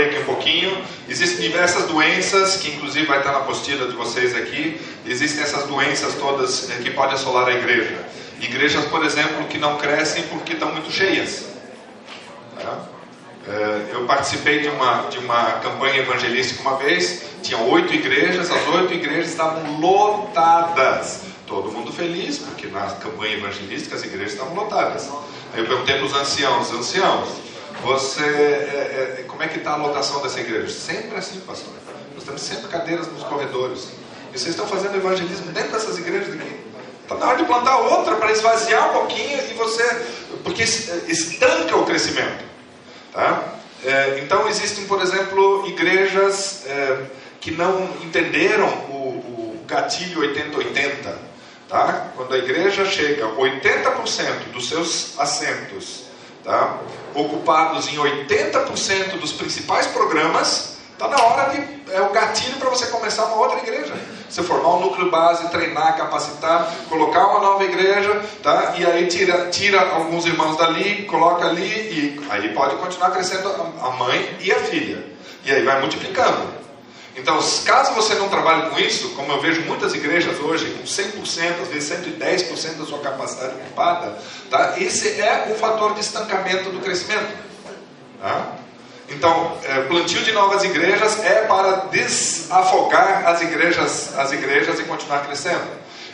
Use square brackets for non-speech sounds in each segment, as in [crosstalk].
falei aqui um pouquinho. Existem diversas doenças, que inclusive vai estar na apostila de vocês aqui. Existem essas doenças todas eh, que podem assolar a igreja. Igrejas, por exemplo, que não crescem porque estão muito cheias. Tá? Eh, eu participei de uma, de uma campanha evangelística uma vez, tinha oito igrejas, as oito igrejas estavam lotadas. Todo mundo feliz, porque na campanha evangelística as igrejas estavam lotadas. Aí eu perguntei para os anciãos, anciãos, você, é, é, como é que está a lotação dessa igreja? Sempre assim, pastor. Nós temos sempre cadeiras nos corredores. E vocês estão fazendo evangelismo dentro dessas igrejas daqui. Está na hora de plantar outra para esvaziar um pouquinho e você. Porque estanca o crescimento. Tá? É, então existem, por exemplo, igrejas é, que não entenderam o, o gatilho 80-80. Tá? Quando a igreja chega 80% dos seus assentos tá? ocupados em 80% dos principais programas, está na hora de. É o gatilho para você começar uma outra igreja. Você formar um núcleo base, treinar, capacitar, colocar uma nova igreja, tá? e aí tira, tira alguns irmãos dali, coloca ali, e aí pode continuar crescendo a mãe e a filha. E aí vai multiplicando. Então, caso você não trabalhe com isso, como eu vejo muitas igrejas hoje com 100%, às vezes 110% da sua capacidade ocupada, tá? esse é o fator de estancamento do crescimento. Tá? Então, é, plantio de novas igrejas é para desafogar as igrejas, as igrejas e continuar crescendo.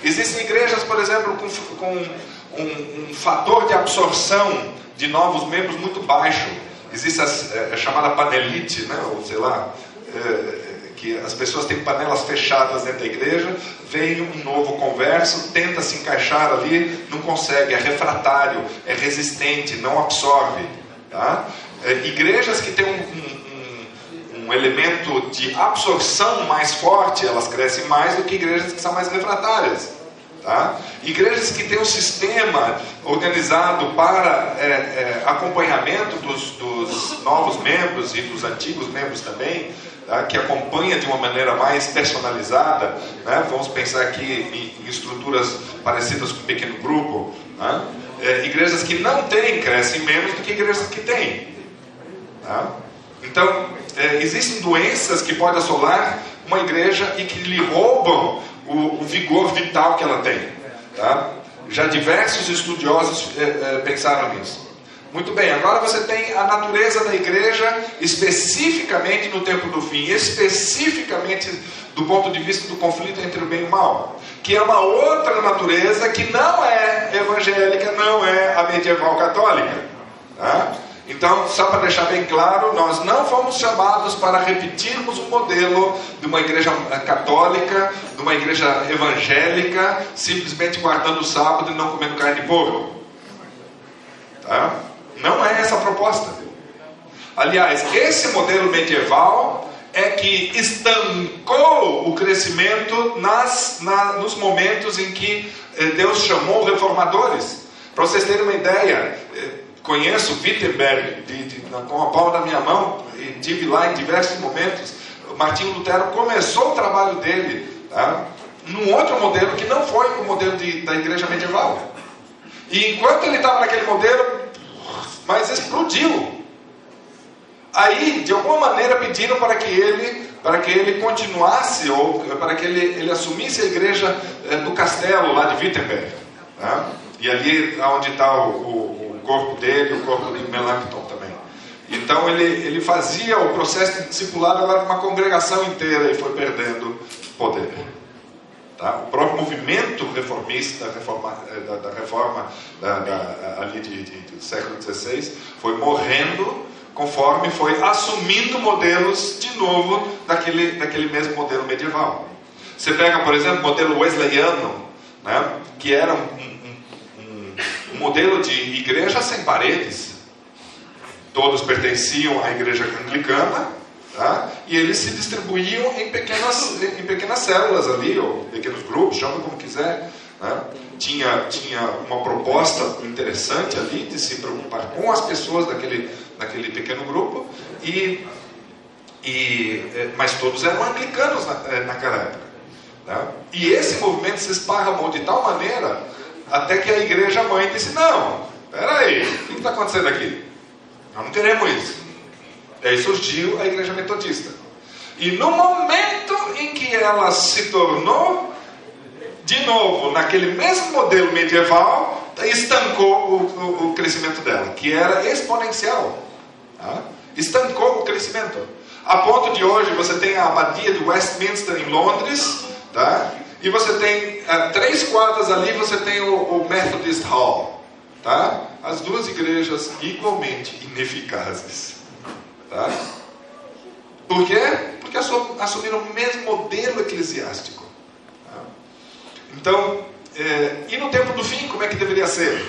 Existem igrejas, por exemplo, com, com um, um, fator de absorção de novos membros muito baixo. Existe a, é, a chamada panelite, né? ou sei lá, é, que as pessoas têm panelas fechadas dentro da igreja, vem um novo converso, tenta se encaixar ali, não consegue, é refratário, é resistente, não absorve. Tá? É, igrejas que têm um, um, um, elemento de absorção mais forte, elas crescem mais do que igrejas que são mais refratárias. Tá? Igrejas que têm um sistema organizado para é, é, acompanhamento dos, dos novos membros e dos antigos membros também, tá? que acompanha de uma maneira mais personalizada, né? vamos pensar aqui em, estruturas parecidas com um pequeno grupo, né? é, igrejas que não têm crescem menos do que igrejas que têm. Tá? Então, é, existem doenças que podem assolar uma igreja e que lhe roubam o, o vigor vital que ela tem. Tá? Já diversos estudiosos é, é, pensaram nisso. Muito bem, agora você tem a natureza da igreja especificamente no tempo do fim, especificamente do ponto de vista do conflito entre o bem e o mal, que é uma outra natureza que não é evangélica, não é a medieval católica. Tá? Então, só para deixar bem claro, nós não fomos chamados para repetirmos o modelo de uma igreja católica, de uma igreja evangélica, simplesmente guardando o sábado e não comendo carne de porco. Tá? Não é essa a proposta. Aliás, esse modelo medieval é que estancou o crescimento nas, na, nos momentos em que eh, Deus chamou reformadores. Para vocês terem uma ideia, eh, conheço Wittenberg de, de, com a palma da minha mão, e tive lá em diversos momentos. Martinho Lutero começou o trabalho dele tá? num outro modelo que não foi o modelo de, da igreja medieval. E enquanto ele estava naquele modelo, mas explodiu. Aí, de alguma maneira, pediram para que ele, para que ele continuasse, ou para que ele, ele assumisse a igreja é, do castelo lá de Wittenberg. Tá? E ali onde está o, o, o, corpo dele, o corpo de Melanchthon também. Então ele, ele fazia o processo de discipulado agora com uma congregação inteira e foi perdendo poder. Tá? O próprio movimento reformista reforma, eh, da, da reforma da, da, ali de, de, do século XVI foi morrendo conforme foi assumindo modelos de novo daquele, daquele mesmo modelo medieval. Você pega, por exemplo, o modelo wesleyano, né, que era um, um, um, um modelo de igreja sem paredes. Todos pertenciam à igreja anglicana, Tá? E eles se distribuíam em pequenas, em pequenas células ali, ou pequenos grupos, chama como quiser. Né? Tinha, tinha uma proposta interessante ali de se preocupar com as pessoas daquele, daquele pequeno grupo, e, e, é, mas todos eram anglicanos na, é, naquela época. Tá? E esse movimento se esparramou de tal maneira até que a igreja mãe disse: Não, peraí, o que está acontecendo aqui? Nós não queremos isso. Daí surgiu a igreja metodista. E no momento em que ela se tornou, de novo, naquele mesmo modelo medieval, estancou o, o, o crescimento dela, que era exponencial. Tá? Estancou o crescimento. A ponto de hoje você tem a abadia de Westminster em Londres, tá? e você tem uh, três quadras ali, você tem o, o Methodist Hall. Tá? As duas igrejas igualmente ineficazes. Tá? Por quê? Porque assumiram o mesmo modelo eclesiástico. Tá? Então, é, e no tempo do fim, como é que deveria ser?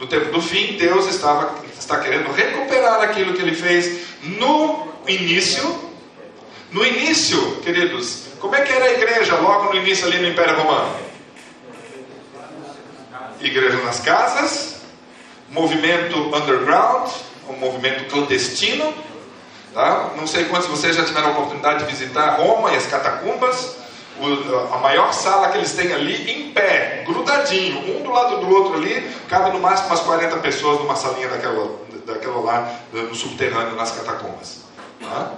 No tempo do fim, Deus estava, está querendo recuperar aquilo que ele fez no início. No início, queridos, como é que era a igreja logo no início ali no Império Romano? Igreja nas casas, movimento underground, um movimento clandestino. Tá? Não sei quantos de vocês já tiveram a oportunidade de visitar Roma e as catacumbas. O, a maior sala que eles têm ali, em pé, grudadinho, um do lado do outro ali, cabe no máximo umas 40 pessoas numa salinha daquela, daquela lá, no subterrâneo, nas catacumbas. Tá?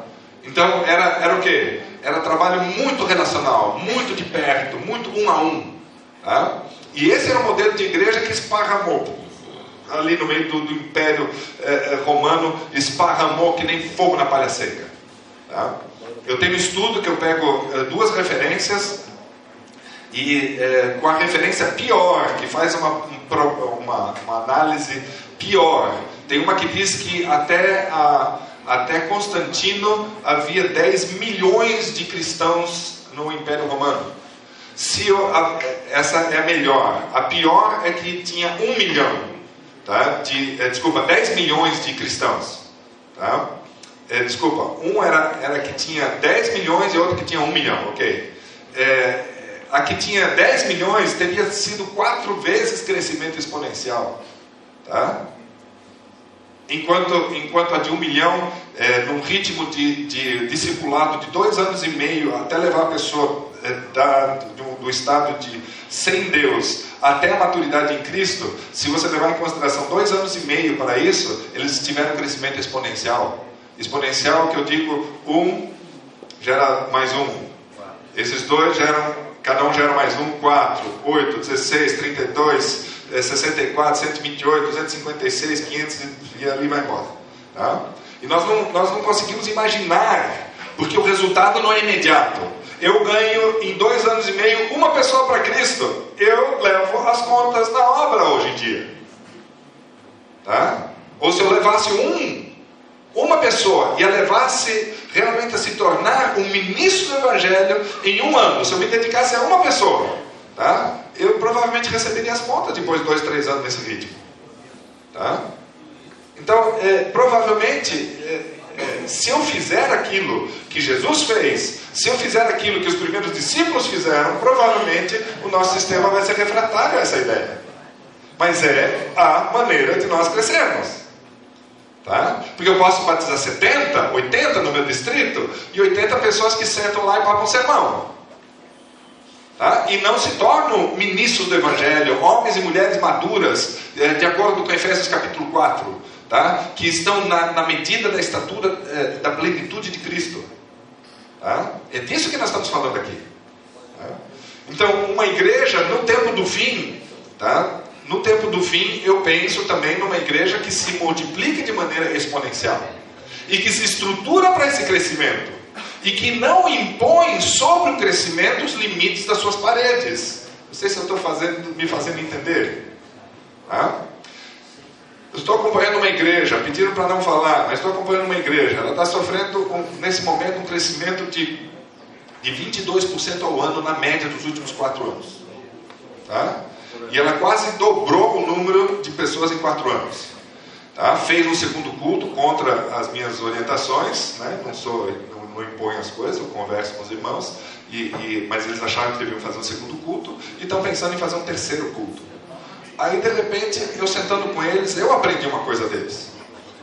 Então, era, era o quê? Era trabalho muito relacional, muito de perto, muito um a um. Tá? E esse era o modelo de igreja que esparramou ali no meio do, do Império eh, Romano, esparramou que nem fogo na palha seca. Tá? Eu tenho um estudo que eu pego eh, duas referências e eh, com a referência pior, que faz uma, uma, uma, análise pior. Tem uma que diz que até, a, até Constantino havia 10 milhões de cristãos no Império Romano. Se eu, a, essa é a melhor. A pior é que tinha um milhão tá? de, é, desculpa, 10 milhões de cristãos. Tá? É, desculpa, um era, era que tinha 10 milhões e outro que tinha 1 milhão, ok. É, a que tinha 10 milhões teria sido quatro vezes crescimento exponencial. Tá? Enquanto, enquanto a de 1 milhão, é, num ritmo de, de discipulado de dois anos e meio, até levar a pessoa da, do, do estado de sem Deus até a maturidade em Cristo, se você levar em consideração dois anos e meio para isso, eles tiveram um crescimento exponencial. Exponencial que eu digo, um gera mais um. Esses dois geram, cada um gera mais um, 4, 8, 16, 32, 64, 128, 256, 500 e ali vai embora. Tá? E nós não, nós não conseguimos imaginar, porque o resultado não é imediato eu ganho em dois anos e meio uma pessoa para Cristo, eu levo as contas da obra hoje em dia. Tá? Ou se eu levasse um, uma pessoa, e a levasse realmente a se tornar um ministro do Evangelho em um ano, se eu me dedicasse a uma pessoa, tá? eu provavelmente receberia as contas depois de dois, três anos nesse ritmo. Tá? Então, é, provavelmente, é, se eu fizer aquilo que Jesus fez, se eu fizer aquilo que os primeiros discípulos fizeram, provavelmente o nosso sistema vai ser refratário a essa ideia. Mas é a maneira de nós crescermos. Tá? Porque eu posso batizar 70, 80 no meu distrito e 80 pessoas que sentam lá e papam sermão. Tá? E não se tornam ministros do Evangelho, homens e mulheres maduras, é, de acordo com Efésios capítulo 4 tá? que estão na, na medida da estatura é, da plenitude de Cristo. Tá? É disso que nós estamos falando aqui. Tá? Então, uma igreja no tempo do fim, tá? no tempo do fim, eu penso também numa igreja que se multiplique de maneira exponencial e que se estrutura para esse crescimento e que não impõe sobre o crescimento os limites das suas paredes. Não sei se eu estou me fazendo entender. Tá? Estou acompanhando uma igreja, pediram para não falar, mas estou acompanhando uma igreja. Ela está sofrendo, nesse momento, um crescimento de, de 22% ao ano na média dos últimos quatro anos. Tá? E ela quase dobrou o número de pessoas em quatro anos. Tá? Fez um segundo culto contra as minhas orientações, né? não, sou, não, não imponho as coisas, eu converso com os irmãos, e, e, mas eles acharam que deviam fazer um segundo culto e estão pensando em fazer um terceiro culto. Aí de repente, eu sentando com eles, eu aprendi uma coisa deles.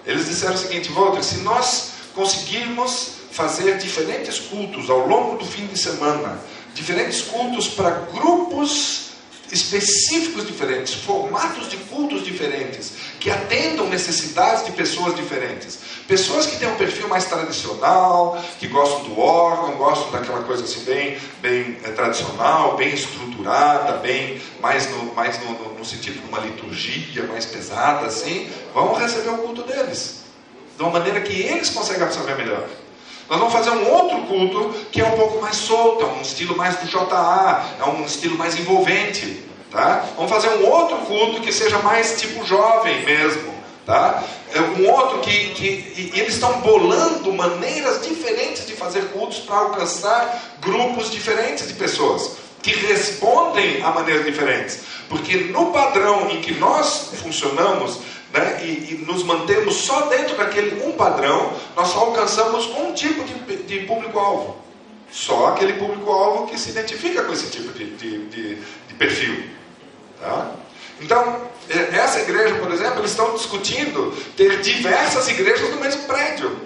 Eles disseram o seguinte: Walter, se nós conseguirmos fazer diferentes cultos ao longo do fim de semana, diferentes cultos para grupos específicos diferentes, formatos de cultos diferentes, que atendam necessidades de pessoas diferentes. Pessoas que têm um perfil mais tradicional, que gostam do órgão, gostam daquela coisa assim bem, bem é, tradicional, bem estruturada, bem mais no, mais no, no, no sentido de uma liturgia mais pesada, assim, vão receber o culto deles. De uma maneira que eles conseguem absorver melhor. Nós vamos fazer um outro culto que é um pouco mais solto, é um estilo mais do JA, é um estilo mais envolvente. Tá? Vamos fazer um outro culto que seja mais tipo jovem mesmo. Tá? É um outro que, que eles estão bolando maneiras diferentes de fazer cultos para alcançar grupos diferentes de pessoas que respondem a maneiras diferentes. Porque no padrão em que nós funcionamos, né, e, e, nos mantemos só dentro daquele um padrão, nós só alcançamos um tipo de, de público-alvo. Só aquele público-alvo que se identifica com esse tipo de, de, de perfil. Tá? Então, essa igreja, por exemplo, eles estão discutindo ter diversas igrejas no mesmo prédio.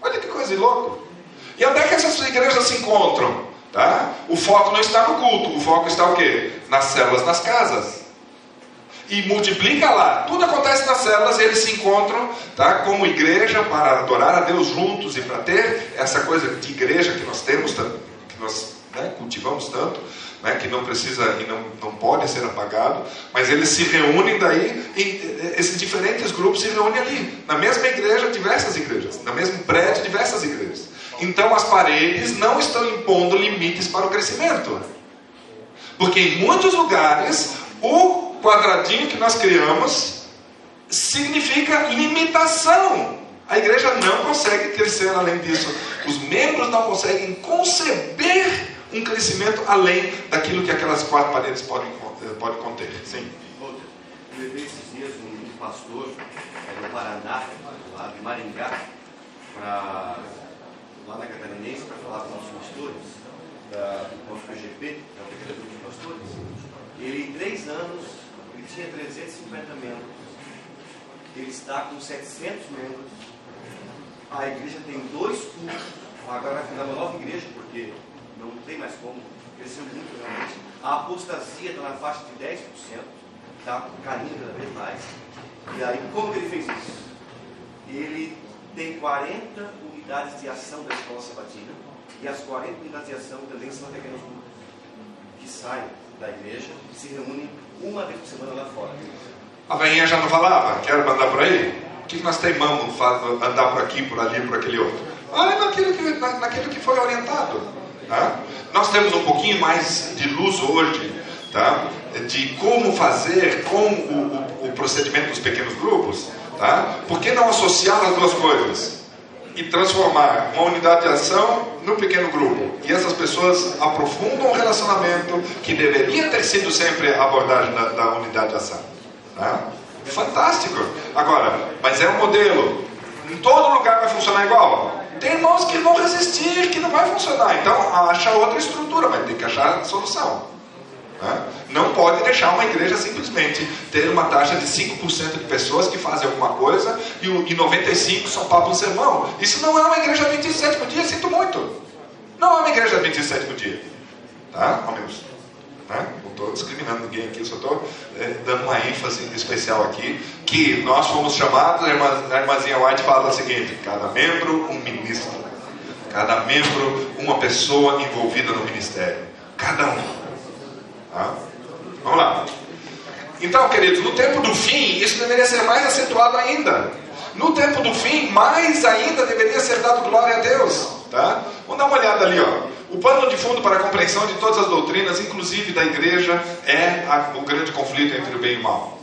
Olha que coisa louca. E onde é que essas igrejas se encontram? Tá? O foco não está no culto, o foco está o quê? Nas células, nas casas e multiplica lá. Tudo acontece nas células e eles se encontram tá, como igreja para adorar a Deus juntos e para ter essa coisa de igreja que nós temos, que nós né, cultivamos tanto, né, que não precisa e não, não pode ser apagado, mas eles se reúnem daí, e esses diferentes grupos se reúnem ali, na mesma igreja, diversas igrejas, no mesmo prédio, diversas igrejas. Então as paredes não estão impondo limites para o crescimento. Porque em muitos lugares o quadradinho que nós criamos significa limitação. A igreja não consegue crescer além disso. Os membros não conseguem conceber um crescimento além daquilo que aquelas quatro paredes podem, eh, podem conter. Sim. Eu levei esses dias um pastor no Paraná, lá de Maringá, pra, lá na Catarinense, para falar com os pastores da, do nosso PGP, que o Pequeno Grupo de Pastores. Ele, em três anos, tinha 350 membros, ele está com 700 membros, a igreja tem dois cultos, agora vai fundar uma nova igreja, porque não tem mais como, cresceu muito realmente. A apostasia está na faixa de 10%, está caindo cada vez mais. E aí, como ele fez isso? Ele tem 40 unidades de ação da escola sabatina, e as 40 unidades de ação também são pequenos grupos que saem da igreja e se reúnem uma vez por semana lá fora. A veinha já não falava, quero andar por aí? O que nós teimamos andar por aqui, por ali, por aquele outro? Olha naquilo que, na, naquilo que foi orientado. Tá? Nós temos um pouquinho mais de luz hoje, tá? de como fazer com o, o, o procedimento dos pequenos grupos. Tá? Por que não associar as duas coisas? E transformar uma unidade de ação no pequeno grupo. E essas pessoas aprofundam o relacionamento que deveria ter sido sempre a abordagem da, da unidade de ação. Né? Fantástico. Agora, mas é um modelo. Em todo lugar vai funcionar igual? Tem irmãos que vão resistir, que não vai funcionar. Então, acha outra estrutura, vai ter que achar solução. Né? Não pode deixar uma igreja simplesmente ter uma taxa de 5% de pessoas que fazem alguma coisa e, e 95% são papo sermão. Isso não é uma igreja 27 por dia, sinto muito. Não é uma igreja 27 por dia. Tá? Ao. Né? Não estou discriminando ninguém aqui, só estou é, dando uma ênfase especial aqui, que nós fomos chamados, a, a irmãzinha White fala o seguinte, cada membro um ministro, cada membro uma pessoa envolvida no ministério, cada um. Tá? Vamos lá. Então, queridos, no tempo do fim, isso deveria ser mais acentuado ainda. No tempo do fim, mais ainda deveria ser dado glória a Deus. Tá? Vamos dar uma olhada ali. Ó. O pano de fundo para a compreensão de todas as doutrinas, inclusive da igreja, é a, o grande conflito entre o bem e o mal.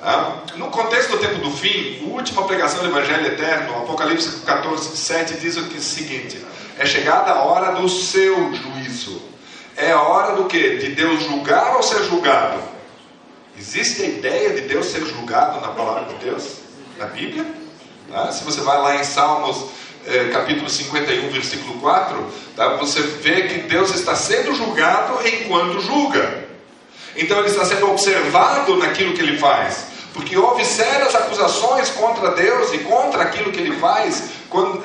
Tá? No contexto do tempo do fim, a última pregação do Evangelho Eterno, Apocalipse 14, 7, diz o, que, o seguinte: É chegada a hora do seu juízo. É a hora do que? De Deus julgar ou ser julgado? Existe a ideia de Deus ser julgado na palavra de Deus? Na Bíblia? Tá? Se você vai lá em Salmos é, capítulo 51, versículo 4, tá? você vê que Deus está sendo julgado enquanto julga. Então ele está sendo observado naquilo que ele faz. Porque houve sérias acusações contra Deus e contra aquilo que ele faz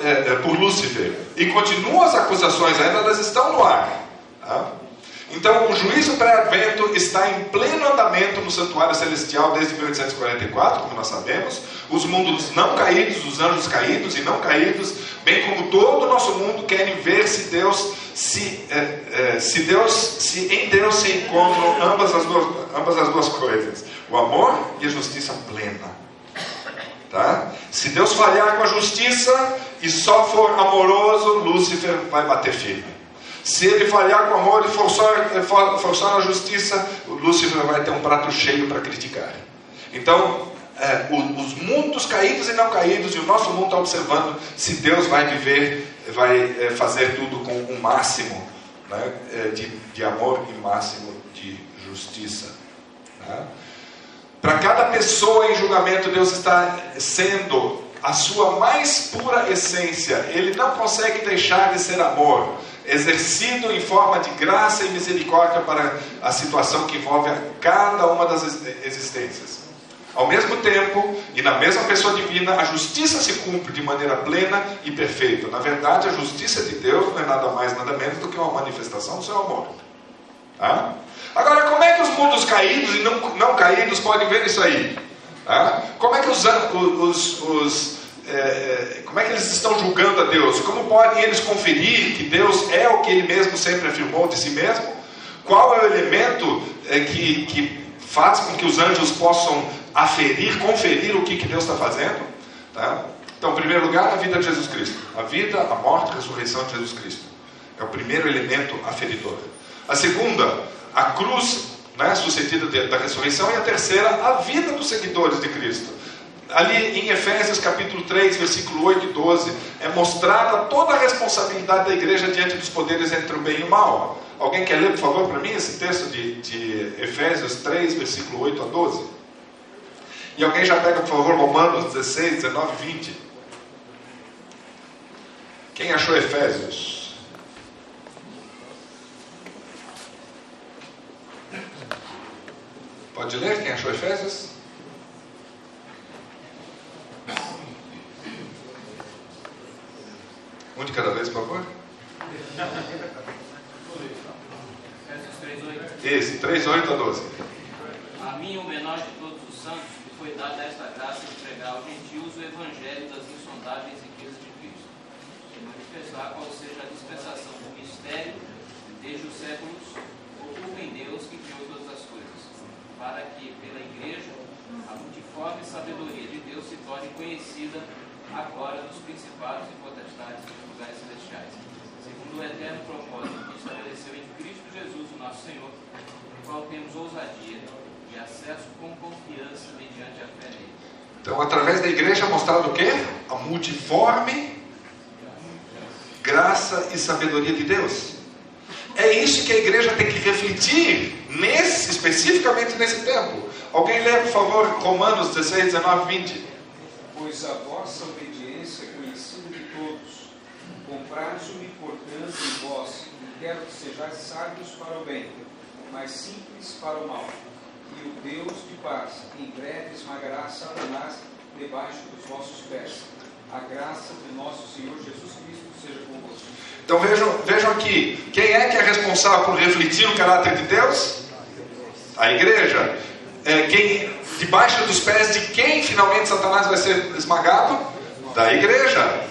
é, é, por Lúcifer. E continuam as acusações ainda, elas estão no ar. Tá? Então, o juízo pré-advento está em pleno andamento no santuário celestial desde 1844, como nós sabemos. Os mundos não caídos, os anjos caídos e não caídos, bem como todo o nosso mundo, querem ver se Deus se, é, é, se Deus, se em Deus se encontram ambas as duas, ambas as duas coisas, o amor e a justiça plena. Tá? Se Deus falhar com a justiça e só for amoroso, Lúcifer vai bater firme. Se ele falhar com amor e forçar, forçar a justiça, Lúcifer vai ter um prato cheio para criticar. Então, é, os mundos caídos e não caídos, e o nosso mundo está observando se Deus vai viver, vai é, fazer tudo com o um máximo né, de, de, amor e máximo de justiça. Né? Para cada pessoa em julgamento, Deus está sendo a sua mais pura essência. Ele não consegue deixar de ser amor exercido em forma de graça e misericórdia para a situação que envolve a cada uma das existências. Ao mesmo tempo, e na mesma pessoa divina, a justiça se cumpre de maneira plena e perfeita. Na verdade, a justiça de Deus não é nada mais, nada menos do que uma manifestação do seu amor. Tá? Agora, como é que os mundos caídos e não, não caídos podem ver isso aí? Tá? Como é que os, os, os é, como é que eles estão julgando a Deus? Como podem eles conferir que Deus é o que ele mesmo sempre afirmou de si mesmo? Qual é o elemento é, que, que faz com que os anjos possam aferir, conferir o que, que Deus está fazendo? Tá? Então, em primeiro lugar, a vida de Jesus Cristo. A vida, a morte a ressurreição de Jesus Cristo. É o primeiro elemento aferidor. A segunda, a cruz né, sucedida da ressurreição. E a terceira, a vida dos seguidores de Cristo ali em Efésios capítulo 3, versículo 8 e 12, é mostrada toda a responsabilidade da igreja diante dos poderes entre o bem e o mal. Alguém quer ler, por favor, para mim esse texto de, de Efésios 3, versículo 8 a 12? E alguém já pega, por favor, Romanos 16, 19 e 20. Quem achou Efésios? Pode ler quem achou Efésios? De cada vez, por favor. Esse, 3, 8 a 12. A mim, o menor de todos os santos, me foi dada esta graça de pregar aos gentios o evangelho das insondáveis riquezas de Cristo, e manifestar qual seja a dispensação do mistério, desde os séculos, oculto em Deus que criou todas as coisas, para que, pela igreja, a multiforme sabedoria de Deus se torne conhecida agora dos principados e potestades dos lugares celestiais, segundo o eterno propósito que estabeleceu em Cristo Jesus, o nosso Senhor, no qual temos ousadia e acesso com confiança mediante a fé nele. Então, através da igreja, mostrado o quê? A multiforme graça e sabedoria de Deus. É isso que a igreja tem que refletir, nesse, especificamente nesse tempo. Alguém lê, por favor, Romanos 16, 19, 20. Pois a vossa obediência é conhecida de todos. Compraz-me, portanto, em vós, e quero que sejais sábios para o bem, mas simples para o mal. E o Deus de paz, em breve esmagará Satanás debaixo dos vossos pés. A graça de nosso Senhor Jesus Cristo seja convosco. Então vejam, vejam aqui, quem é que é responsável por refletir o caráter de Deus? A igreja é, quem, debaixo dos pés de quem finalmente Satanás vai ser esmagado? Da igreja.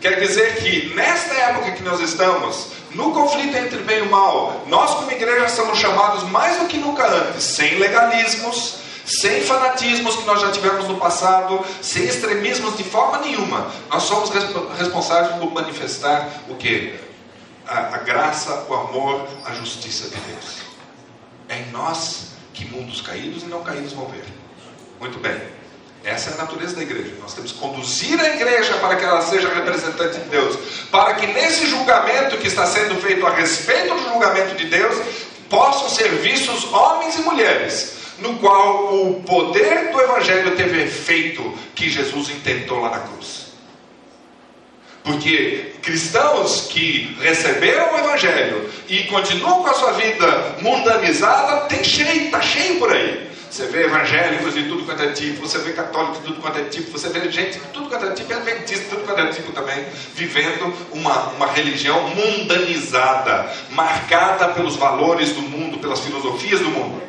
Quer dizer que nesta época que nós estamos, no conflito entre bem e mal, nós como igreja somos chamados mais do que nunca antes, sem legalismos, sem fanatismos que nós já tivemos no passado, sem extremismos de forma nenhuma. Nós somos responsáveis por manifestar o que? A, a graça, o amor, a justiça de Deus. É em nós que mundos caídos e não caídos vão ver. Muito bem. Essa é a natureza da igreja. Nós temos que conduzir a igreja para que ela seja representante de Deus. Para que nesse julgamento que está sendo feito a respeito do julgamento de Deus, possam ser vistos homens e mulheres, no qual o poder do Evangelho teve efeito que Jesus intentou lá na cruz. Porque cristãos que receberam o Evangelho e continuam com a sua vida mundanizada, tem cheio, está cheio por aí. Você vê evangélicos de tudo quanto é tipo, você vê católicos de tudo quanto é tipo, você vê gente de tudo quanto é tipo, adventista de tudo quanto é tipo também, vivendo uma, uma religião mundanizada, marcada pelos valores do mundo, pelas filosofias do mundo.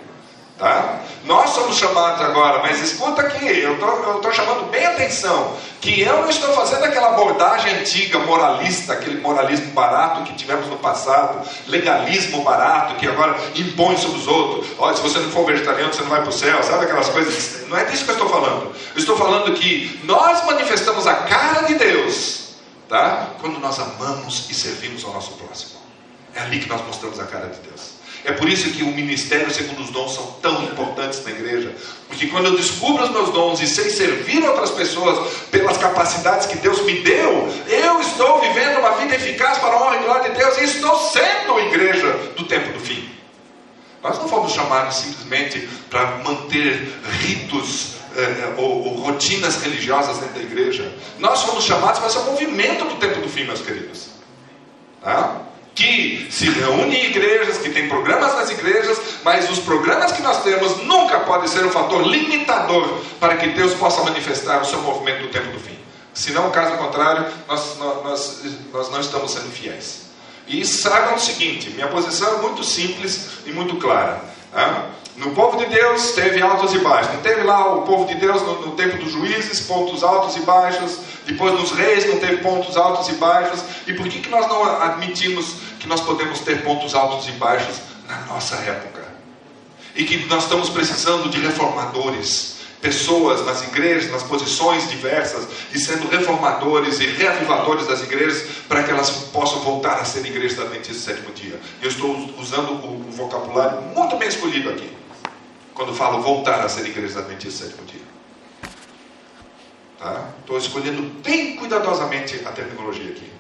Tá? Nós somos chamados agora, mas escuta aqui, eu estou chamando bem atenção, que eu não estou fazendo aquela abordagem antiga, moralista, aquele moralismo barato que tivemos no passado, legalismo barato que agora impõe sobre os outros. Olha, se você não for vegetariano, você não vai para o céu, sabe aquelas coisas? Não é disso que eu estou falando. Eu estou falando que nós manifestamos a cara de Deus, tá? Quando nós amamos e servimos ao nosso próximo. É ali que nós mostramos a cara de Deus. É por isso que o ministério segundo os dons são tão importantes na igreja. Porque quando eu descubro os meus dons e sei servir outras pessoas pelas capacidades que Deus me deu, eu estou vivendo uma vida eficaz para a honra e glória de Deus e estou sendo igreja do tempo do fim. Nós não fomos chamados simplesmente para manter ritos eh, ou, ou, rotinas religiosas dentro da igreja. Nós fomos chamados para ser um movimento do tempo do fim, meus queridos. Tá? Que se reúne em igrejas, que tem programas nas igrejas, mas os programas que nós temos nunca podem ser um fator limitador para que Deus possa manifestar o seu movimento no tempo do fim. Se não, caso contrário, nós, nós, nós não estamos sendo fiéis. E saibam o seguinte: minha posição é muito simples e muito clara. Tá? No povo de Deus teve altos e baixos. Não teve lá o povo de Deus no, no tempo dos juízes, pontos altos e baixos. Depois nos reis não teve pontos altos e baixos. E por que, que nós não admitimos nós podemos ter pontos altos e baixos na nossa época? E que nós estamos precisando de reformadores, pessoas nas igrejas, nas posições diversas, e sendo reformadores e reavivadores das igrejas, para que elas possam voltar a ser igrejas da Adventista sétimo dia. Eu estou usando o vocabulário muito bem escolhido aqui, quando falo voltar a ser igreja da Adventista sétimo dia. Tá? Estou escolhendo bem cuidadosamente a terminologia aqui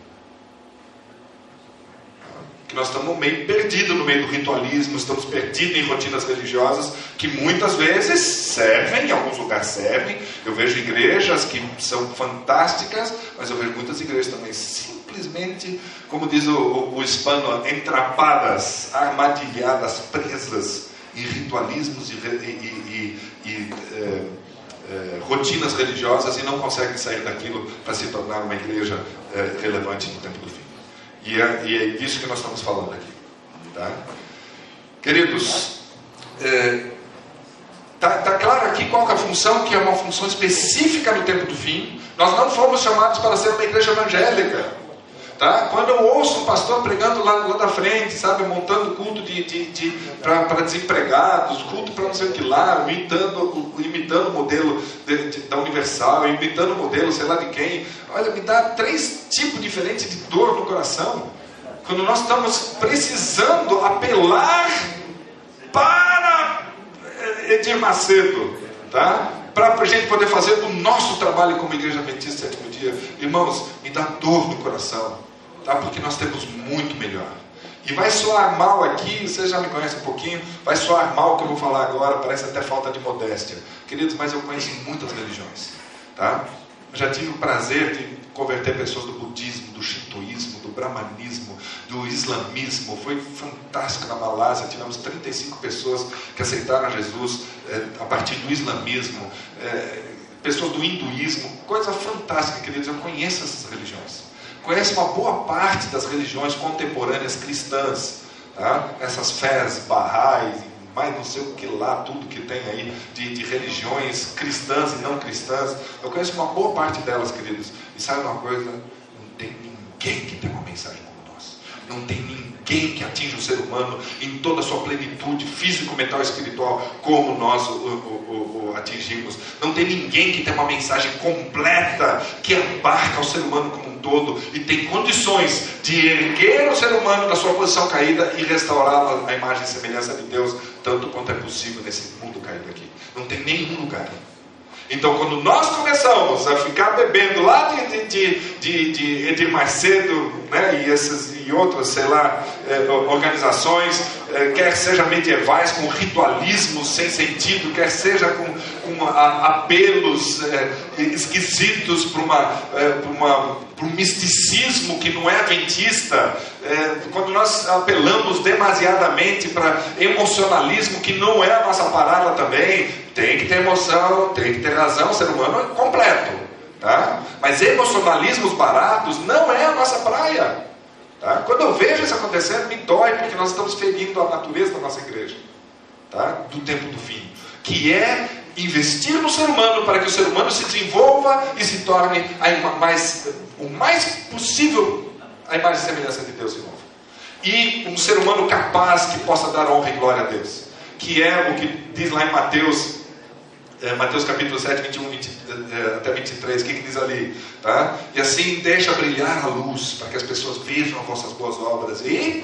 que nós estamos meio perdidos no meio do ritualismo, estamos perdidos em rotinas religiosas que muitas vezes servem, em alguns lugares servem. Eu vejo igrejas que são fantásticas, mas eu vejo muitas igrejas também simplesmente, como diz o, o, o hispano, entrapadas, armadilhadas, presas em ritualismos e, e, e, e é, é, rotinas religiosas e não conseguem sair daquilo para se tornar uma igreja é, relevante no tempo do fim. E é, e é disso que nós estamos falando aqui. Tá? Queridos, é, tá, tá, claro aqui qual é a função, que é uma função específica no tempo do fim. Nós não fomos chamados para ser uma igreja evangélica. Tá? Quando eu ouço um pastor pregando lá, lá da frente, sabe, montando culto de, de, de para desempregados, culto para não sei o que lá, imitando, imitando o modelo de, de, da Universal, imitando o modelo sei lá de quem, olha, me dá três tipos diferentes de dor no coração. Quando nós estamos precisando apelar para eh, Edir Macedo, tá? para a gente poder fazer o nosso trabalho como Igreja Adventista Sétimo Dia. Irmãos, me dá dor no coração tá? porque nós temos muito melhor. E vai soar mal aqui, você já me conhece um pouquinho, vai soar mal o que eu vou falar agora, parece até falta de modéstia. Queridos, mas eu conheço muitas religiões. Tá? já tive o prazer de converter pessoas do budismo, do shintoísmo, do brahmanismo, do islamismo. Foi fantástico na Malásia. Tivemos 35 pessoas que aceitaram Jesus é, a partir do islamismo, é, pessoas do hinduísmo. Coisa fantástica, queridos. Eu conheço essas religiões conhece uma boa parte das religiões contemporâneas cristãs, tá? essas fés barrais, mais não sei o que lá, tudo que tem aí de, de, religiões cristãs e não cristãs. Eu conheço uma boa parte delas, queridos. E sabe uma coisa? Não tem ninguém que tenha uma mensagem como nós. Não tem ninguém que atinja o ser humano em toda a sua plenitude físico, mental e espiritual como nós o, o, o, atingimos. Não tem ninguém que tenha uma mensagem completa que abarca o ser humano como todo e tem condições de erguer o ser humano da sua posição caída e restaurá-lo à imagem e semelhança de Deus, tanto quanto é possível nesse mundo caído aqui. Não tem nenhum lugar. Então, quando nós começamos a ficar bebendo lá de, de, de, de Edir Macedo né, e, essas, e outras, sei lá, eh, organizações, eh, quer seja medievais, com ritualismo sem sentido, quer seja com, com apelos eh, esquisitos para uma para um misticismo que não é adventista, é, quando nós apelamos demasiadamente para emocionalismo que não é a nossa parada também, tem que ter emoção, tem que ter razão, o ser humano é completo. Tá? Mas emocionalismos baratos não é a nossa praia. Tá? Quando eu vejo isso acontecendo, me dói, porque nós estamos ferindo a natureza da nossa igreja, tá? do tempo do fim, que é investir no ser humano para que o ser humano se desenvolva e se torne mais, o mais possível a imagem e semelhança de Deus de novo. E um ser humano capaz que possa dar honra e glória a Deus. Que é o que diz lá em Mateus, é, Mateus capítulo 7, 21 20, é, até 23, o que, que diz ali? Tá? E assim deixa brilhar a luz, para que as pessoas vejam as vossas boas obras e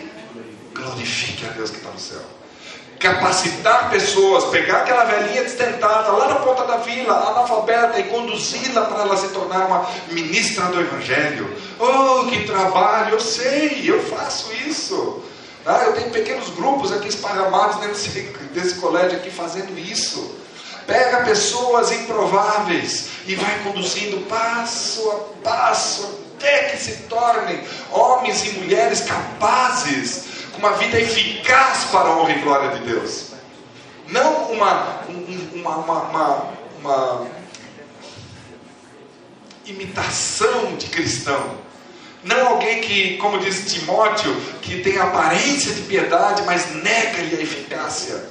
glorifiquem a Deus que está no céu capacitar pessoas, pegar aquela velhinha destentada lá na ponta da vila, analfabeta, e conduzi-la para ela se tornar uma ministra do Evangelho. Oh, que trabalho! Eu sei, eu faço isso. Ah, eu tenho pequenos grupos aqui esparramados dentro desse, colégio aqui fazendo isso. Pega pessoas improváveis e vai conduzindo passo a passo até que se tornem homens e mulheres capazes uma vida eficaz para a honra e glória de Deus. Não uma, uma, uma, uma imitação de cristão. Não alguém que, como diz Timóteo, que tem aparência de piedade, mas nega-lhe a eficácia.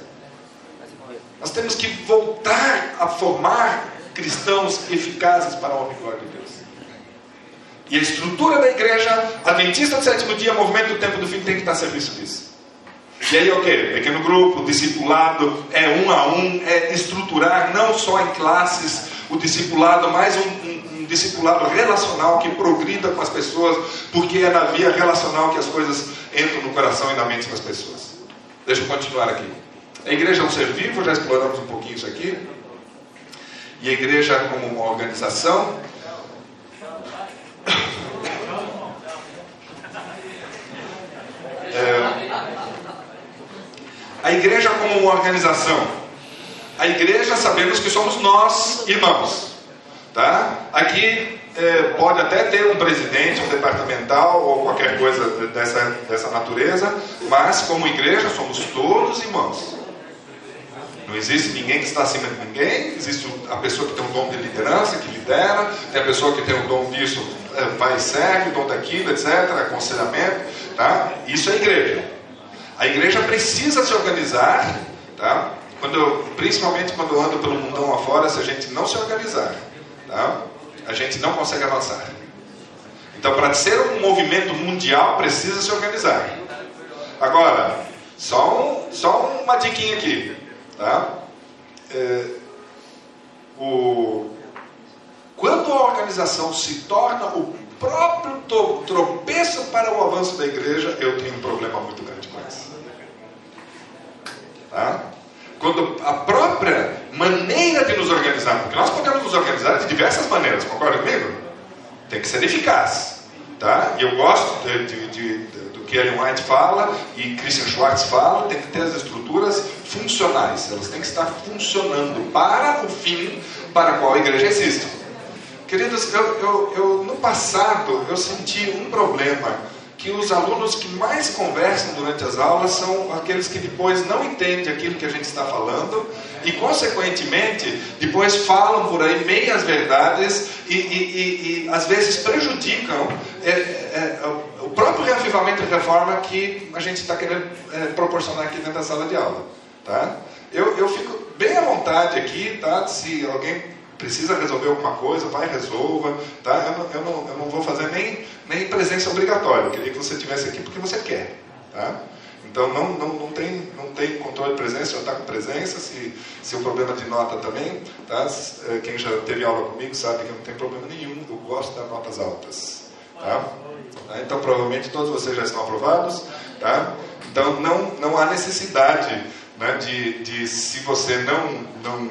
Nós temos que voltar a formar cristãos eficazes para a honra e glória de Deus. E a estrutura da igreja adventista do sétimo dia, movimento do tempo do fim, tem que estar a serviço disso. E aí o que? Pequeno grupo, discipulado, é um a um, é estruturar não só em classes o discipulado, mas um, um, um discipulado relacional que progrida com as pessoas, porque é na via relacional que as coisas entram no coração e na mente das pessoas. Deixa eu continuar aqui. A igreja é um ser vivo, já exploramos um pouquinho isso aqui. E a igreja como uma organização, a igreja como uma organização. A igreja sabemos que somos nós, irmãos. Tá? Aqui é, pode até ter um presidente, um departamental ou qualquer coisa dessa, dessa natureza, mas como igreja somos todos irmãos. Não existe ninguém que está acima de ninguém, existe a pessoa que tem um dom de liderança, que lidera, tem a pessoa que tem um dom disso, é, vai e serve, o dom daquilo, etc., aconselhamento, tá? Isso é igreja. A igreja precisa se organizar, tá? Quando principalmente quando ando pelo mundão afora, se a gente não se organizar, tá? a gente não consegue avançar. Então, para ser um movimento mundial, precisa se organizar. Agora, só, um, só uma diquinha aqui. Tá? É, o, quando a organização se torna o próprio tropeço para o avanço da igreja, eu tenho um problema muito grande. Tá? Quando a própria maneira de nos organizar, porque nós podemos nos organizar de diversas maneiras, concorda comigo? Tem que ser eficaz. Tá? Eu gosto de, de, de, que Ellen White fala e Christian Schwartz fala, tem que ter as estruturas funcionais, elas têm que estar funcionando para o fim para qual a igreja existe. Queridos, eu, eu, eu no passado eu senti um problema que os alunos que mais conversam durante as aulas são aqueles que depois não entendem aquilo que a gente está falando e, consequentemente, depois falam por aí meias verdades e, e, e, e às vezes prejudicam é, é, o próprio reavivamento e reforma que a gente está querendo é, proporcionar aqui dentro da sala de aula. Tá? Eu, eu fico bem à vontade aqui, tá? se alguém precisa resolver alguma coisa, vai resolva, tá? Eu não, eu não, eu não vou fazer nem, nem presença obrigatória, eu queria que você estivesse aqui porque você quer, tá? Então não, não, não, tem, não tem controle de presença, já está com presença, se, se o problema de nota também, tá? É, quem já teve aula comigo sabe que não tem problema nenhum, eu gosto das notas altas. Tá? tá? Então provavelmente todos vocês já estão aprovados. Tá? Então não, não há necessidade né, de, de se você não, não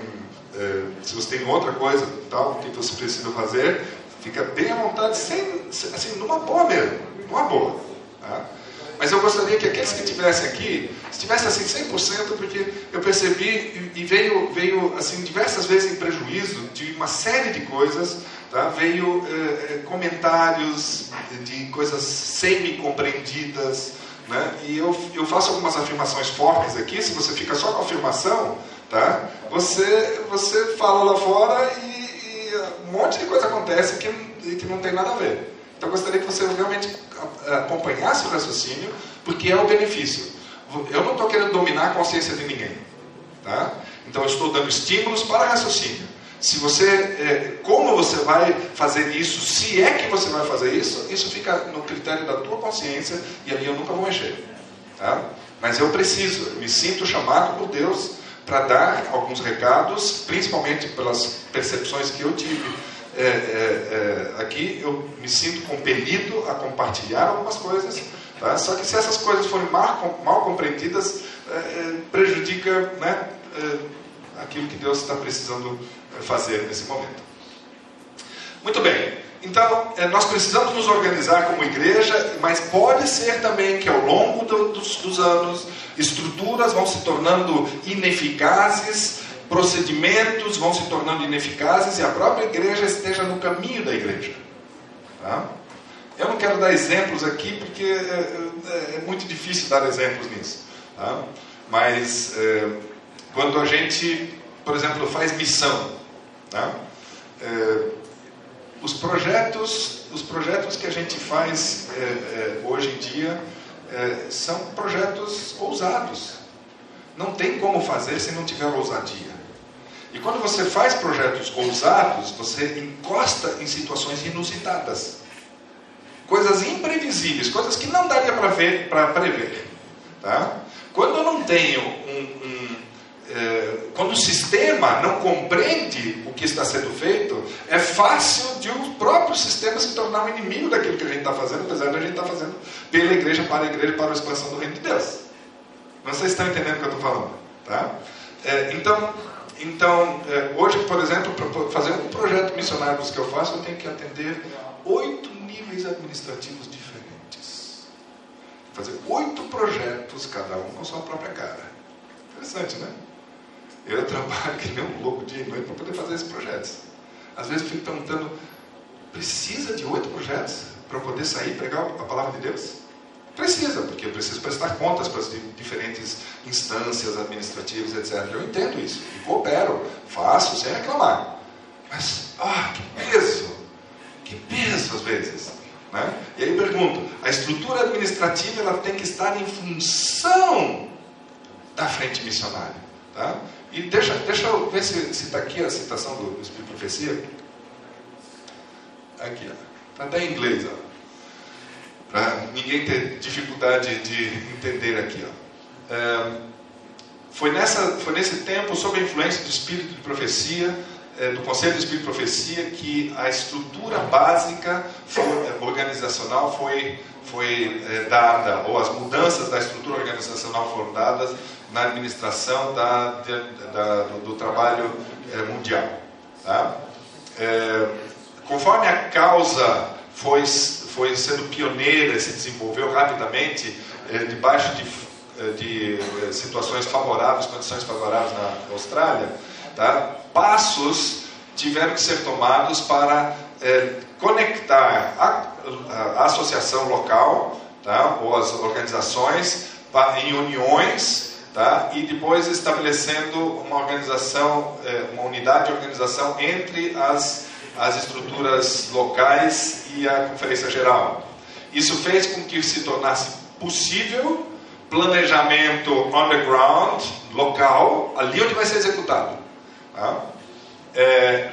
é, se você tem outra coisa tal que você precisa fazer, fica bem à vontade, sem, assim, numa boa mesmo, numa boa. Tá? Mas eu gostaria que aqueles que estivessem aqui estivessem assim 100%, porque eu percebi e veio, veio assim diversas vezes em prejuízo de uma série de coisas, tá? veio eh, comentários de coisas semi-compreendidas, né? e eu, eu faço algumas afirmações fortes aqui, se você fica só com a afirmação, tá? você, você fala lá fora e, e um monte de coisa acontece que, que não tem nada a ver. Então eu gostaria que você realmente acompanhasse o raciocínio, porque é o benefício. Eu não estou querendo dominar a consciência de ninguém. Tá? Então eu estou dando estímulos para raciocínio. Se você, é, como você vai fazer isso, se é que você vai fazer isso, isso fica no critério da tua consciência e ali eu nunca vou mexer. Tá? Mas eu preciso, eu me sinto chamado por Deus para dar alguns recados, principalmente pelas percepções que eu tive é, é, é, aqui eu me sinto compelido a compartilhar algumas coisas, tá? só que se essas coisas forem mal, mal compreendidas, é, é, prejudica né, é, aquilo que Deus está precisando fazer nesse momento. Muito bem, então nós precisamos nos organizar como igreja, mas pode ser também que ao longo do, dos, dos anos estruturas vão se tornando ineficazes procedimentos vão se tornando ineficazes e a própria igreja esteja no caminho da igreja. Tá? Eu não quero dar exemplos aqui porque é, é, é muito difícil dar exemplos nisso. Tá? Mas é, quando a gente, por exemplo, faz missão, tá? É, os projetos, os projetos que a gente faz é, é, hoje em dia são projetos ousados. Não tem como fazer se não tiver ousadia. E quando você faz projetos ousados, você encosta em situações inusitadas. Coisas imprevisíveis, coisas que não daria para prever. Tá? Quando eu não tenho um, um é, quando o sistema não compreende o que está sendo feito, é fácil de o próprio sistema se tornar um inimigo daquilo que a gente está fazendo, apesar de a gente estar tá fazendo pela igreja, para a igreja, para a expansão do reino de Deus. Vocês estão entendendo o que eu estou falando? Tá? É, então, então, é, hoje, por exemplo, para fazer um projeto missionário que eu faço, eu tenho que atender oito níveis administrativos diferentes. Fazer oito projetos, cada um com sua própria cara. Interessante, né? Eu trabalho [laughs] que nem um louco dia e noite para poder fazer esses projetos. Às vezes fico perguntando, precisa de oito projetos para poder sair e pregar a palavra de Deus? Precisa, porque eu preciso prestar contas para as diferentes instâncias administrativas, etc. Eu entendo isso e coopero, faço sem reclamar. Mas, ah, que peso! Que peso às vezes! Né? E aí pergunto: a estrutura administrativa ela tem que estar em função da frente missionária. Tá? E deixa, deixa eu ver se está aqui a citação do, do Espírito Profecia. Aqui, está até em inglês. Para ninguém ter dificuldade de entender aqui. Ó. É, foi, nessa, foi nesse tempo, sob a influência do Espírito de Profecia, é, do Conselho do Espírito de Profecia, que a estrutura básica é, organizacional foi, foi é, dada, ou as mudanças da estrutura organizacional foram dadas na administração da, da, do, do, trabalho é, mundial. Tá? É, conforme a causa foi foi sendo pioneira, se desenvolveu rapidamente, eh, debaixo de, de situações favoráveis, condições favoráveis na Austrália, tá? passos tiveram que ser tomados para conectar a, a, a, associação local, tá? ou as organizações, em uniões, tá? e depois estabelecendo uma organização, uma unidade de organização entre as as estruturas locais e a Conferência Geral. Isso fez com que se tornasse possível planejamento on the ground, local, ali onde vai ser executado. Tá? É,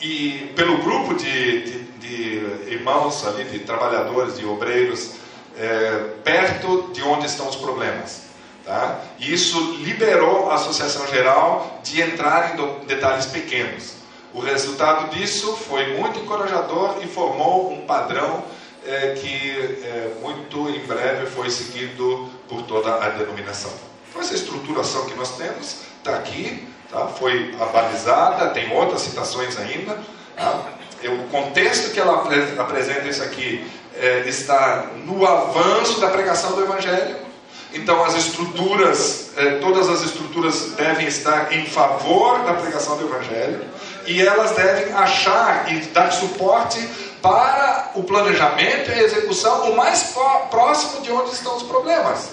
e pelo grupo de, de, de, irmãos ali, de trabalhadores, de obreiros, é, perto de onde estão os problemas. Tá? E isso liberou a Associação Geral de entrar em detalhes pequenos. O resultado disso foi muito encorajador e formou um padrão é, que é, muito em breve foi seguido por toda a denominação. Então, essa estruturação que nós temos está aqui, tá? foi abalizada, tem outras citações ainda. Tá? o contexto que ela apresenta isso aqui é, está no avanço da pregação do Evangelho. Então, as estruturas, é, todas as estruturas devem estar em favor da pregação do Evangelho e elas devem achar e dar suporte para o planejamento e a execução o mais próximo de onde estão os problemas.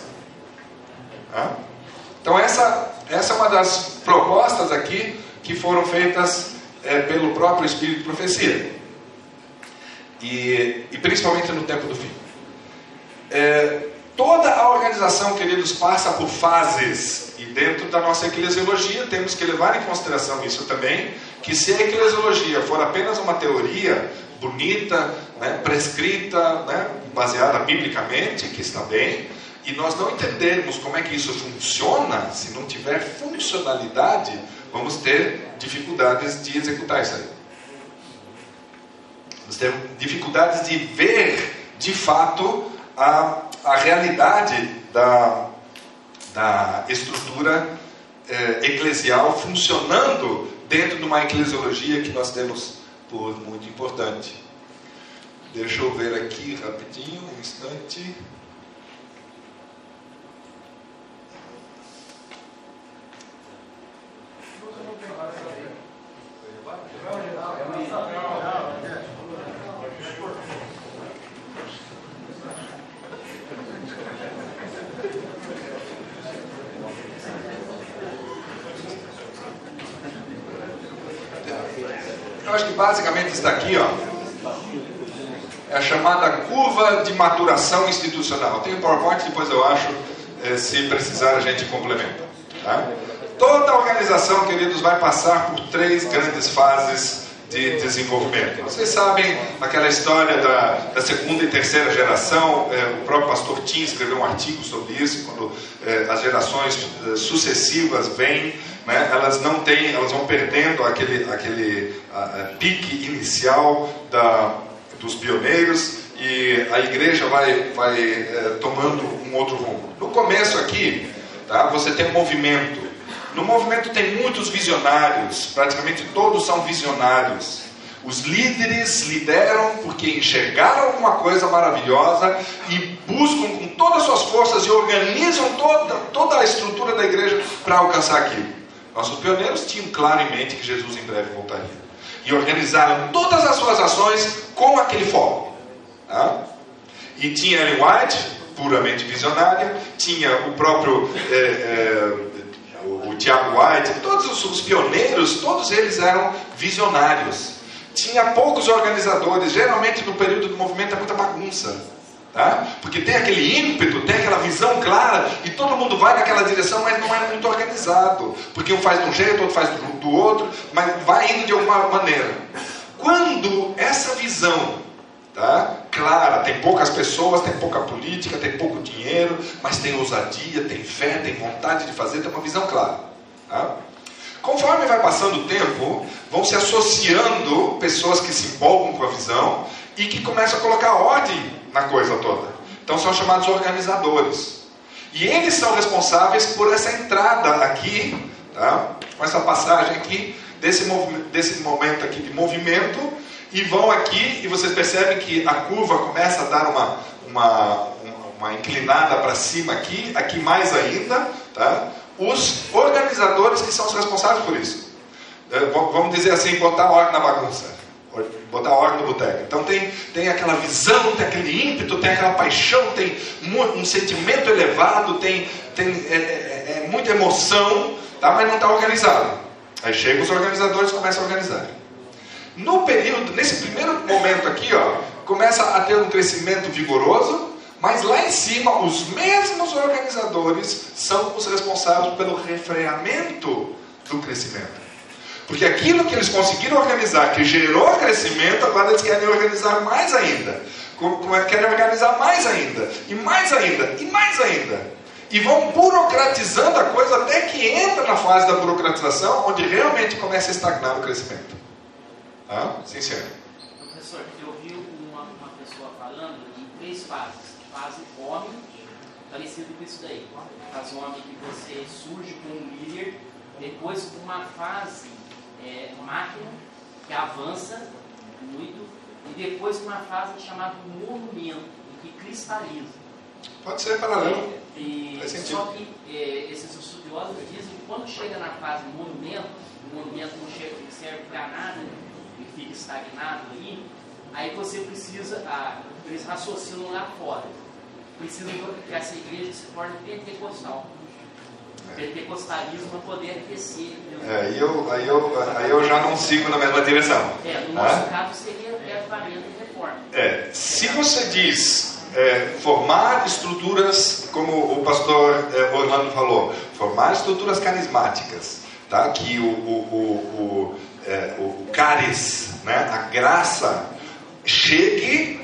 Então, essa, essa é uma das propostas aqui que foram feitas é, pelo próprio Espírito de Profecia. E, e principalmente no tempo do fim. É, toda a organização, queridos, passa por fases. E dentro da nossa eclesiologia temos que levar em consideração isso também, que se a eclesiologia for apenas uma teoria bonita, né, prescrita, né, baseada biblicamente, que está bem, e nós não entendermos como é que isso funciona, se não tiver funcionalidade, vamos ter dificuldades de executar isso aí. Vamos ter dificuldades de ver de fato a, a realidade da, da estrutura eh, eclesial funcionando dentro de uma eclesiologia que nós temos por muito importante. Deixa eu ver aqui rapidinho, um instante. Eu acho que basicamente está aqui, ó. É a chamada curva de maturação institucional. Tem o PowerPoint, depois eu acho, eh, se precisar a gente complementa. Tá? Toda organização, queridos, vai passar por três grandes fases de desenvolvimento. Vocês sabem aquela história da, da segunda e terceira geração, é, o próprio pastor Tim escreveu um artigo sobre isso, quando é, as gerações é, sucessivas vêm, né, elas não têm, elas vão perdendo aquele, aquele a, a pique inicial da, dos pioneiros e a igreja vai, vai é, tomando um outro rumo. No começo aqui, tá, você tem um movimento no movimento tem muitos visionários, praticamente todos são visionários. Os líderes lideram porque enxergaram alguma coisa maravilhosa e buscam com todas as suas forças e organizam toda, toda a estrutura da igreja para alcançar aquilo. Nossos pioneiros tinham claro em mente que Jesus em breve voltaria. E organizaram todas as suas ações com aquele foco. Tá? E tinha Ellen White, puramente visionária, tinha o próprio. É, é, o Tiago White, todos os, os pioneiros, todos eles eram visionários. Tinha poucos organizadores, geralmente no período do movimento é muita bagunça. Tá? Porque tem aquele ímpeto, tem aquela visão clara e todo mundo vai naquela direção, mas não é muito organizado. Porque um faz de um jeito, outro faz do, outro, mas vai indo de alguma maneira. Quando essa visão Tá? Clara, tem poucas pessoas, tem pouca política, tem pouco dinheiro, mas tem ousadia, tem fé, tem vontade de fazer, tem uma visão clara. Tá? Conforme vai passando o tempo, vão se associando pessoas que se empolgam com a visão e que começam a colocar ordem na coisa toda. Então são chamados organizadores. E eles são responsáveis por essa entrada aqui, tá? essa passagem aqui, desse, desse momento aqui de movimento e vão aqui e vocês percebem que a curva começa a dar uma, uma, uma inclinada para cima aqui, aqui mais ainda, tá? Os organizadores que são os responsáveis por isso. É, vamos dizer assim, botar ordem na bagunça. Botar ordem no boteco. Então tem, tem aquela visão, tem aquele ímpeto, tem aquela paixão, tem um, sentimento elevado, tem, tem é, é, é muita emoção, tá? mas não está organizado. Aí chegam os organizadores e começam a organizar. No período, nesse primeiro momento aqui, ó, começa a ter um crescimento vigoroso, mas lá em cima, os mesmos organizadores são os responsáveis pelo refreamento do crescimento. Porque aquilo que eles conseguiram organizar, que gerou crescimento, agora eles querem organizar mais ainda. Querem organizar mais ainda, e mais ainda, e mais ainda. E vão burocratizando a coisa até que entra na fase da burocratização, onde realmente começa a estagnar o crescimento. Sim, senhor. Professor, eu ouvi uma, uma pessoa falando em três fases. Fase homem, parecido com isso daí. Fase homem que você surge como um líder, depois uma fase é, máquina que avança muito, e depois uma fase chamada monumento, que cristaliza. Pode ser paralelo. E, Faz sentido. só que é, esses estudiosos dizem que quando chega na fase monumento, o monumento não chega, não serve para nada e fica estagnado aí, aí você precisa, ah, eles raciocinam lá fora. Precisa que essa igreja se torne pentecostal. Pentecostalismo para poder aquecer. entendeu? É, aí, eu, aí, eu, aí eu já não sigo na mesma direção. É, no nosso caso seria avivamento e reforma. É, se você diz é, formar estruturas, como o pastor é, Orlando falou, formar estruturas carismáticas, tá? que o, o, o, o, é, o caris, né? a graça, chegue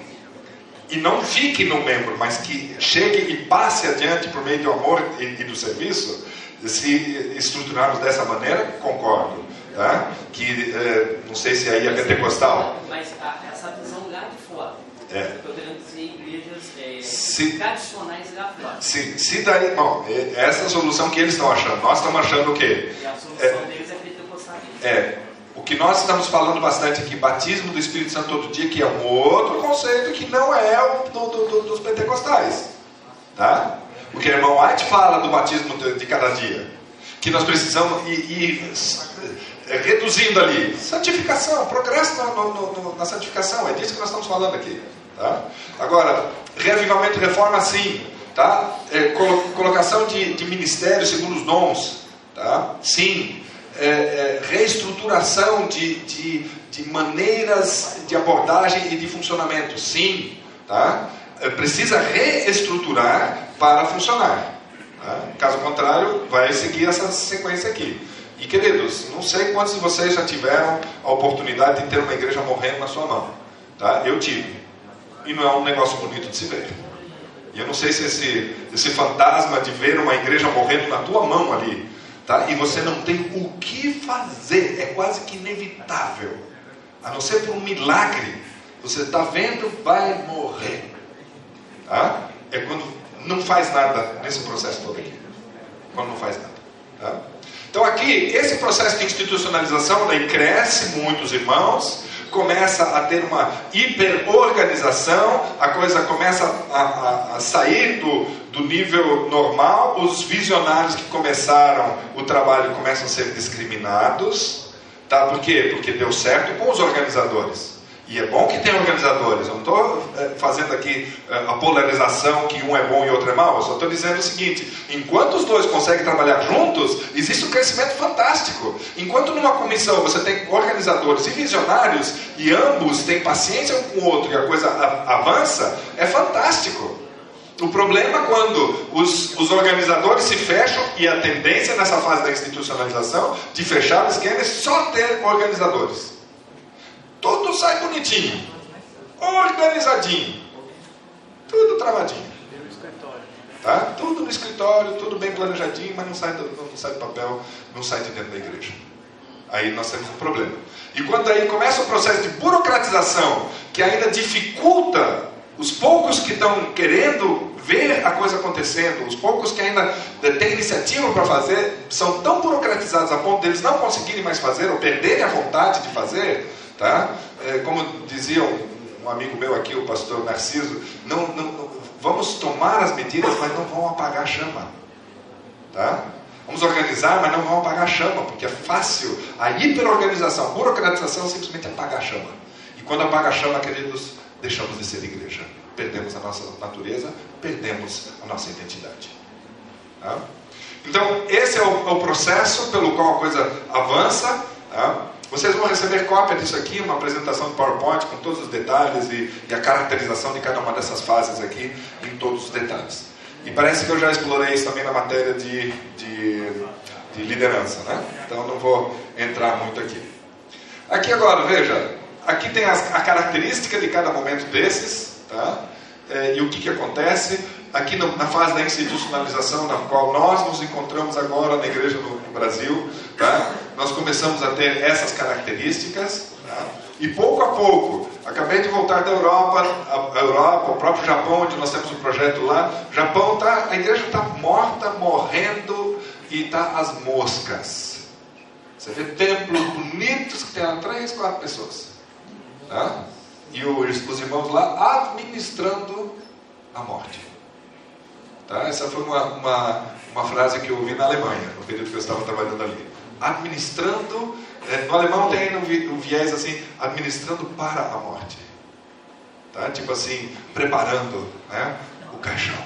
e não fique no membro, mas que chegue e passe adiante por meio do amor e, e do serviço, se estruturarmos dessa maneira, concordo. Tá? Que é, não sei se aí é pentecostal. Mas a- essa visão lá de fora. É. Eu estou querendo dizer igrejas é, Se- tradicionais lá fora. Se, se daí, bom, é- essa é a solução que eles estão achando. Nós estamos achando o quê? E a solução deles é pentecostalismo. É, que nós estamos falando bastante aqui, batismo do Espírito Santo todo dia, que é um outro conceito que não é o do- do- do- dos pentecostais. Tá? O que o irmão White fala do batismo de, cada dia. Que nós precisamos ir, ir, é, reduzindo ali. Santificação, progresso na, na santificação, é disso que nós estamos falando aqui. Tá? Agora, reavivamento e reforma, sim. Tá? É, colo- colocação de, de ministério segundo os dons. Tá? Sim. É, é, reestruturação de, de, de maneiras de abordagem e de funcionamento. Sim. Tá? É, precisa reestruturar para funcionar. Tá? Caso contrário, vai seguir essa sequência aqui. E queridos, não sei quantos de vocês já tiveram a oportunidade de ter uma igreja morrendo na sua mão. Tá? Eu tive. E não é um negócio bonito de se ver. E eu não sei se esse, esse fantasma de ver uma igreja morrendo na tua mão ali, tá? e você não tem o que fazer, é quase que inevitável. A não ser por um milagre, você está vendo, vai morrer. Tá? É quando não faz nada nesse processo todo aqui. Quando não faz nada. Tá? Então aqui, esse processo de institucionalização daí cresce muitos irmãos, começa a ter uma hiperorganização, a coisa começa a, a- a sair do, do nível normal, os visionários que começaram o trabalho começam a ser discriminados, tá? Por quê? Porque deu certo com os organizadores. E é bom que tem organizadores, eu não estou fazendo aqui eh, a polarização que um é bom e outro é mau, eu só estou dizendo o seguinte: enquanto os dois conseguem trabalhar juntos, existe um crescimento fantástico. Enquanto numa comissão você tem organizadores e visionários, e ambos têm paciência um com o outro e a coisa avança, é fantástico. O problema é quando os, os organizadores se fecham e a tendência nessa fase da institucionalização de fechar o esquema é só ter organizadores. Tudo sai bonitinho, organizadinho, tudo travadinho. Tá? Tudo no escritório, tudo bem planejadinho, mas não sai, do, não sai do papel, não sai de dentro da igreja. Aí nós temos um problema. E quando aí começa o processo de burocratização, que ainda dificulta os poucos que estão querendo ver a coisa acontecendo, os poucos que ainda têm iniciativa para fazer, são tão burocratizados a ponto deles não conseguirem mais fazer ou perderem a vontade de fazer, tá? Eh, como dizia um, um amigo meu aqui, o pastor Narciso, não, não, vamos tomar as medidas, mas não vão apagar a chama. Tá? Vamos organizar, mas não vamos apagar a chama, porque é fácil. A hiperorganização, a burocratização simplesmente apaga a chama. E quando apaga a chama, queridos, deixamos de ser igreja. Perdemos a nossa natureza, perdemos a nossa identidade. Tá? Então, esse é o, é o processo pelo qual a coisa avança. tá? Vocês vão receber cópia disso aqui, uma apresentação de PowerPoint com todos os detalhes e, e a caracterização de cada uma dessas fases aqui, em todos os detalhes. E parece que eu já explorei isso também na matéria de, de, de liderança, né? Então não vou entrar muito aqui. Aqui agora, veja, aqui tem as- a característica de cada momento desses, tá? É, e o que, que acontece aqui no- na fase da institucionalização na qual nós nos encontramos agora na igreja no, no Brasil, tá? Nós começamos a ter essas características, tá? E pouco a pouco, acabei de voltar da Europa, a, Europa, o próprio Japão, onde nós temos um projeto lá. Japão tá, a igreja está morta, morrendo e está às moscas. Você vê templos bonitos que tem três, quatro pessoas. Tá? e os, os irmãos lá administrando a morte. Tá? Essa foi uma, uma, uma frase que eu ouvi na Alemanha, no período que eu estava trabalhando ali. Administrando, é, no alemão tem o viés assim, administrando para a morte. Tá? Tipo assim, preparando né, o caixão.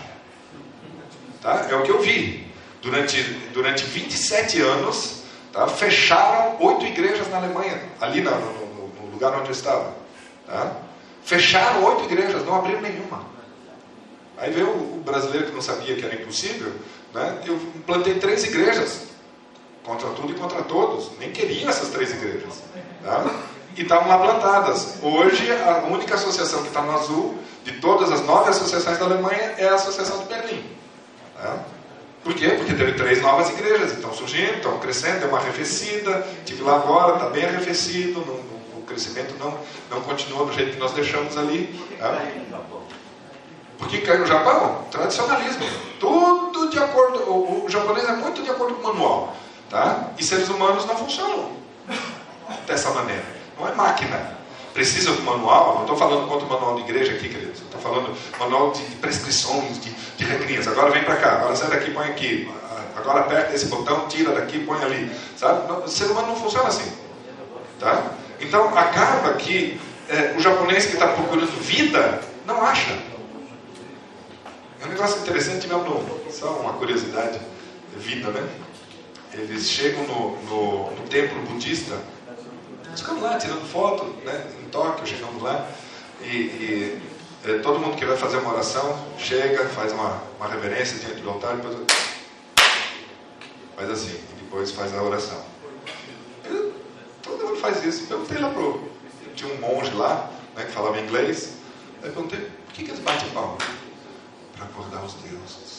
Tá? É o que eu vi. Durante, durante 27 anos, tá? fecharam oito igrejas na Alemanha, ali no, no, no lugar onde eu estava. Tá? Fecharam oito igrejas, não abriram nenhuma. Aí veio o brasileiro que não sabia que era impossível, né? eu plantei três igrejas, contra tudo e contra todos, nem queriam essas três igrejas. Tá? E estavam lá plantadas. Hoje, a única associação que está no azul, de todas as nove associações da Alemanha, é a Associação de Berlim. Tá? Por quê? Porque teve três novas igrejas, estão surgindo, estão crescendo, deu uma arrefecida. Estive lá agora, está bem arrefecido, não, não, o crescimento não, não continua do jeito que nós deixamos ali. Tá? Por que cai no Japão? Tradicionalismo. Tudo de acordo. O, o, japonês é muito de acordo com o manual. Tá? E seres humanos não funcionam dessa maneira. Não é máquina. Precisa do manual, não estou falando contra o manual de igreja aqui, queridos. Estou falando manual de, prescrições, de, de regrinhas. Agora vem para cá, agora sai daqui, põe aqui. Agora aperta esse botão, tira daqui, põe ali. Sabe? O ser humano não funciona assim. Tá? Então acaba que é, o japonês que está procurando vida não acha. É um negócio interessante mesmo, só uma curiosidade, vida, né? Eles chegam no, no, no templo budista, ficamos lá tirando foto, né? Em Tóquio, chegamos lá, e, e é, todo mundo que vai fazer uma oração chega, faz uma, uma reverência diante do altar, depois faz assim, e depois faz a oração. E, todo mundo faz isso. Perguntei lá pro. Tinha um monge lá, né, que falava inglês. Aí perguntei, por que, que eles batem palma? para acordar os deuses.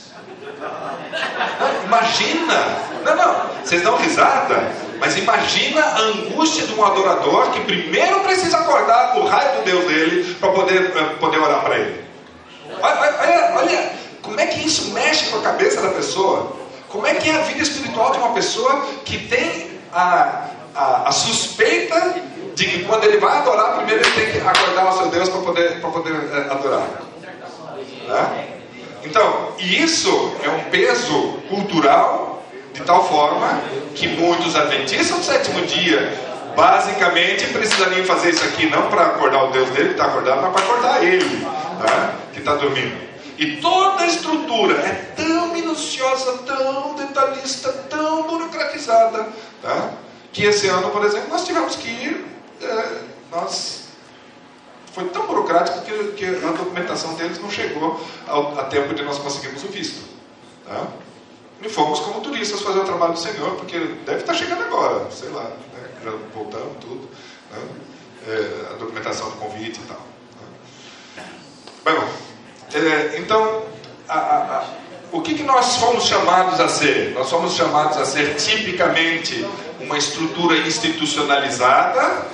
Imagina! Não, não, vocês dão risada, mas imagina a angústia de um adorador que primeiro precisa acordar o raio do Deus dele para poder, poder orar para ele. Olha, olha, olha, como é que isso mexe com a cabeça da pessoa? Como é que é a vida espiritual de uma pessoa que tem a, a, a suspeita de que quando ele vai adorar, primeiro ele tem que acordar o seu Deus para poder, poder é, adorar? Né? Então, isso é um peso cultural de tal forma que muitos adventistas do sétimo dia basicamente precisariam fazer isso aqui não para acordar o Deus dele que está acordado, mas para acordar ele tá? que está dormindo. E toda a estrutura é tão minuciosa, tão detalhista, tão burocratizada, tá? que esse ano, por exemplo, nós tivemos que ir, é, nós foi tão burocrático que, que a documentação deles não chegou ao, a tempo de nós conseguirmos o visto. Tá? E fomos como turistas fazer o trabalho do Senhor, porque deve estar chegando agora, sei lá, né? já voltamos tudo, né? é, a documentação do convite e tal. Né? Bom, é, então, a, a, a, o que, que nós fomos chamados a ser? Nós fomos chamados a ser tipicamente uma estrutura institucionalizada,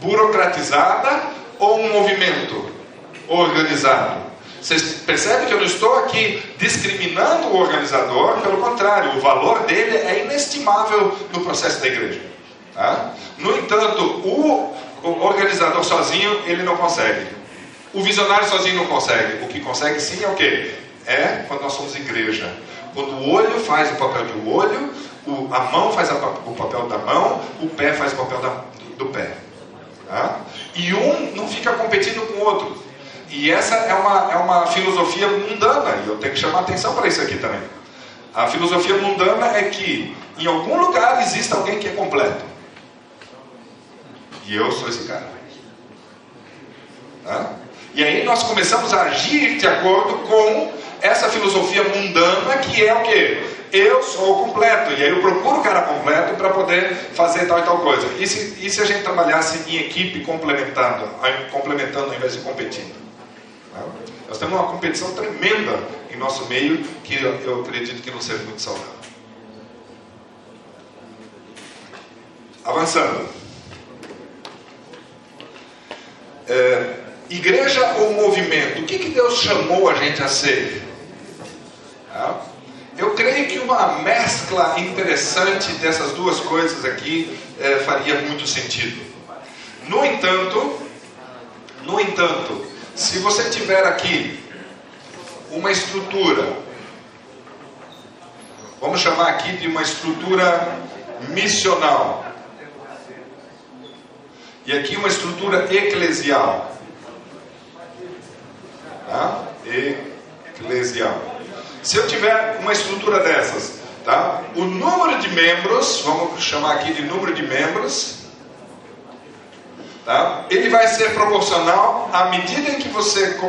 burocratizada, ou um movimento organizado? Vocês percebem que eu não estou aqui discriminando o organizador, pelo contrário, o valor dele é inestimável no processo da igreja. Tá? No entanto, o, organizador sozinho ele não consegue. O visionário sozinho não consegue. O que consegue sim é o quê? É quando nós somos igreja. Quando o olho faz o papel de olho, a mão faz o papel da mão, o pé faz o papel do, do pé. Tá? E um não fica competindo com o outro. E essa é uma, é uma filosofia mundana, e eu tenho que chamar atenção para isso aqui também. A filosofia mundana é que em algum lugar existe alguém que é completo. E eu sou esse cara. Tá? E aí nós começamos a agir de acordo com essa filosofia mundana que é o que? eu sou completo. E aí eu procuro o cara completo para poder fazer tal e tal coisa. E se, e se a gente trabalhasse em equipe complementando, complementando ao invés de competindo? Tá? Nós temos uma competição tremenda em nosso meio que eu, eu acredito que não seja muito saudável. Avançando. É, igreja ou movimento? O que, que Deus chamou a gente a ser? Tá? Eu creio que uma mescla interessante dessas duas coisas aqui é, faria muito sentido. No entanto, No entanto, se você tiver aqui uma estrutura, vamos chamar aqui de uma estrutura missional, e aqui uma estrutura eclesial. Tá? Eclesial. Se eu tiver uma estrutura dessas, tá? o número de membros, vamos chamar aqui de número de membros, tá? ele vai ser proporcional à medida em que você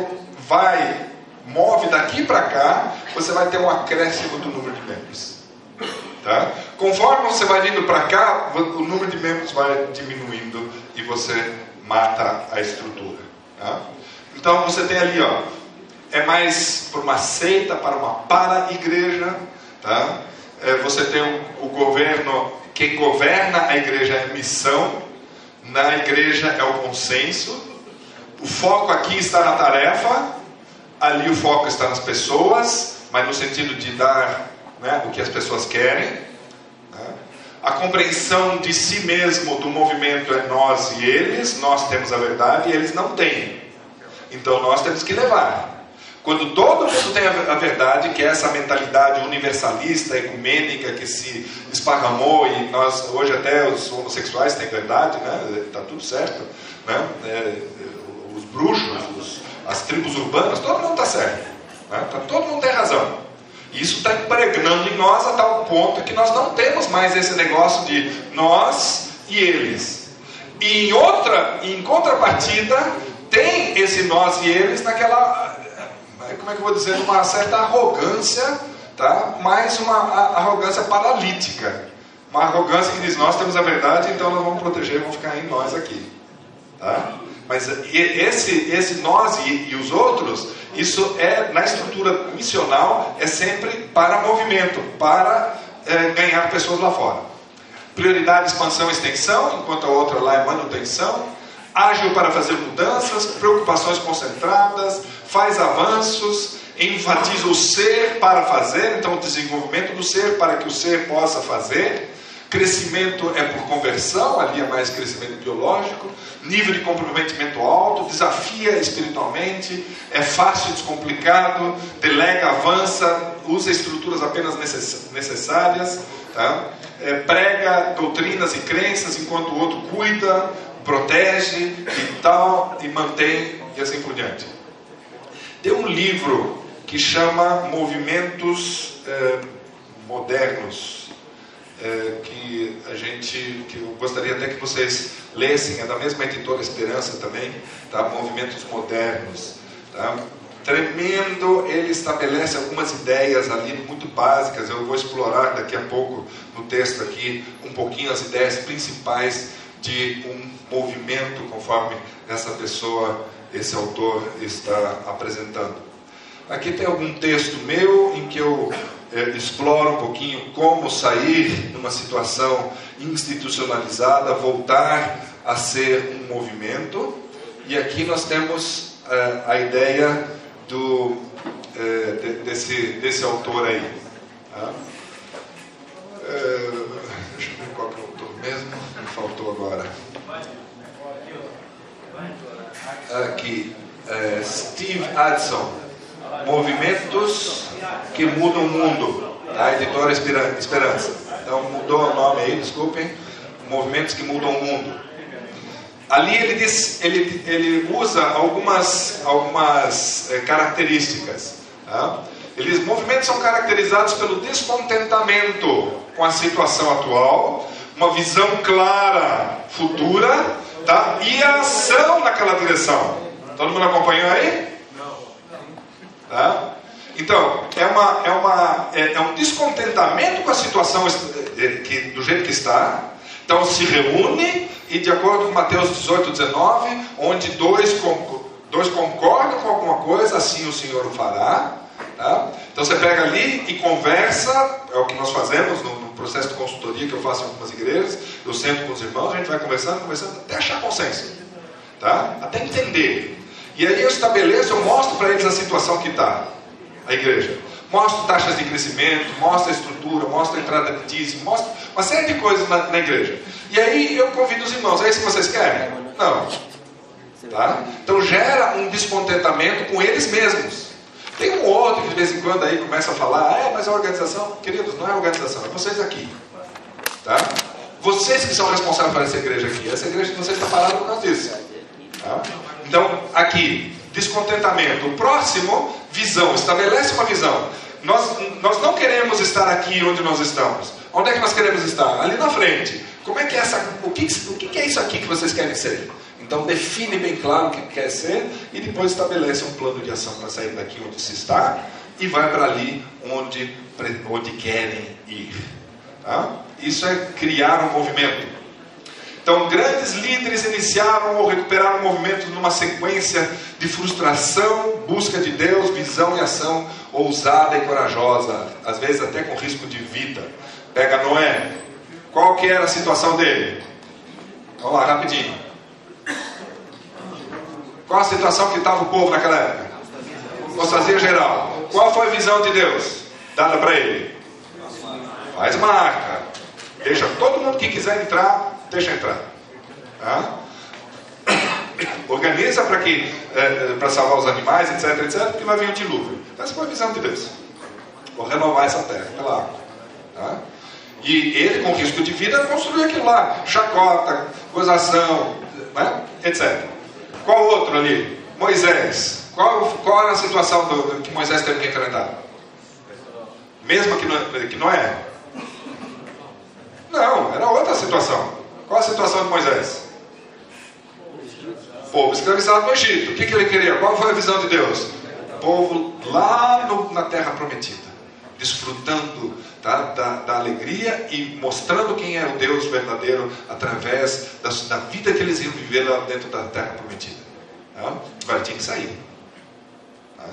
vai, move daqui para cá, você vai ter um acréscimo do número de membros. Tá? Conforme você vai vindo para cá, o número de membros vai diminuindo e você mata a estrutura. Tá? Então você tem ali, ó, é mais para uma seita, para uma para-igreja. Tá? É, você tem o, o governo, quem governa a igreja é missão, na igreja é o consenso. O foco aqui está na tarefa, ali o foco está nas pessoas, mas no sentido de dar né, o que as pessoas querem. Né? A compreensão de si mesmo do movimento é nós e eles, nós temos a verdade e eles não têm. Então nós temos que levar. Quando todo mundo tem a verdade, que é essa mentalidade universalista, ecumênica que se esparramou e nós hoje até os homossexuais têm verdade, né? Tá tudo certo, né? É, os bruxos, os, as tribos urbanas, todo mundo está certo, né? Tá, todo mundo tem razão. Isso está impregnando em nós a tal ponto que nós não temos mais esse negócio de nós e eles. E em outra, em contrapartida, tem esse nós e eles naquela como é que eu vou dizer, uma certa arrogância, tá? mas uma arrogância paralítica. Uma arrogância que diz, nós temos a verdade, então nós vamos proteger, vamos ficar em nós aqui. Tá? Mas esse, esse nós e, e os outros, isso é, na estrutura missional, é sempre para movimento, para é, ganhar pessoas lá fora. Prioridade, expansão e extensão, enquanto a outra lá é manutenção. Ágil para fazer mudanças, preocupações concentradas, faz avanços, enfatiza o ser para fazer, então o desenvolvimento do ser para que o ser possa fazer. Crescimento é por conversão, ali é mais crescimento biológico. Nível de comprometimento alto, desafia espiritualmente, é fácil, descomplicado, delega, avança, usa estruturas apenas necessárias, tá? é, prega doutrinas e crenças enquanto o outro cuida, protege e tal, e mantém e assim por diante. Tem um livro que chama Movimentos eh, Modernos, eh, que a gente, que eu gostaria até que vocês lessem, é da mesma editora Esperança também, tá? Movimentos Modernos, tá? Tremendo, ele estabelece algumas ideias ali muito básicas. Eu vou explorar daqui a pouco no texto aqui um pouquinho as ideias principais de um movimento conforme essa pessoa esse autor está apresentando. Aqui tem algum texto meu em que eu é, exploro um pouquinho como sair numa situação institucionalizada, voltar a ser um movimento. E aqui nós temos é, a ideia do, é, de, desse, desse autor aí. Tá? deixa eu ver qual que é o autor mesmo, me faltou agora aqui, é, Steve Addison, Movimentos que Mudam o Mundo, da editora Esperança. Então mudou o nome aí, desculpem, Movimentos que Mudam o Mundo. Ali ele, diz, ele, ele usa algumas, algumas é, características. Tá? Ele diz, movimentos são caracterizados pelo descontentamento com a situação atual, uma visão clara futura tá? e a ação naquela direção. Todo mundo acompanhou aí? Tá? Então, é, uma, é, uma, é, é um descontentamento com a situação que, do jeito que está. Então, se reúne e, de acordo com Mateus 18, 19, onde dois, dois concordam com alguma coisa, assim o Senhor o fará. Tá? Então, você pega ali e conversa, é o que nós fazemos no, processo de consultoria que eu faço em algumas igrejas, eu sento com os irmãos, a gente vai conversando, conversando, até achar consenso, tá? até entender. E aí eu estabeleço, eu mostro para eles a situação que está, a igreja. Mostro taxas de crescimento, mostro a estrutura, mostro a entrada de dízimo, mostro uma série de coisas na, na igreja. E aí eu convido os irmãos, é isso que vocês querem? Não. Tá? Então gera um descontentamento com eles mesmos. Tem um outro que de vez em quando aí começa a falar, ah, é, mas a organização, queridos, não é organização, é vocês aqui. Tá? Vocês que são responsáveis por essa igreja aqui. Essa igreja de vocês está parada por causa disso. Tá? Então, aqui, descontentamento. O próximo, visão. Estabelece uma visão. Nós, nós não queremos estar aqui onde nós estamos. Onde é que nós queremos estar? Ali na frente. Como é que é essa. O que, o que é isso aqui que vocês querem ser? Então define bem claro o que quer ser e depois estabelece um plano de ação para sair daqui onde se está e vai para ali onde, onde querem ir. Tá? Isso é criar um movimento. Então, grandes líderes iniciaram ou recuperaram movimentos numa sequência de frustração, busca de Deus, visão e ação ousada e corajosa, às vezes até com risco de vida. Pega Noé. Qual que era a situação dele? Vamos lá, rapidinho. Qual a situação que estava o povo naquela época? Apostasia geral. Qual foi a visão de Deus dada para ele? Faz uma arca. Deixa todo mundo que quiser entrar, deixa entrar. Tá? Organiza para que é, para salvar os animais, etc, etc, porque vai vir o dilúvio. Essa foi a visão de Deus. Vou renovar essa terra pela água. Tá? E ele, com risco de vida, construiu aquilo lá: chacota, gozação, né? etc. Qual outro ali? Moisés. Qual, qual era a situação do, que Moisés teve que enfrentar? Mesma que, no, que Noé? Não, era outra situação. Qual a situação de Moisés? Povo escravizado no Egito. O que, que ele queria? Qual foi a visão de Deus? Povo lá no, na terra prometida, desfrutando da, da, alegria e mostrando quem é o Deus verdadeiro através da, da vida que eles iam viver lá dentro da terra prometida. Tá? Agora tinha que sair. Tá?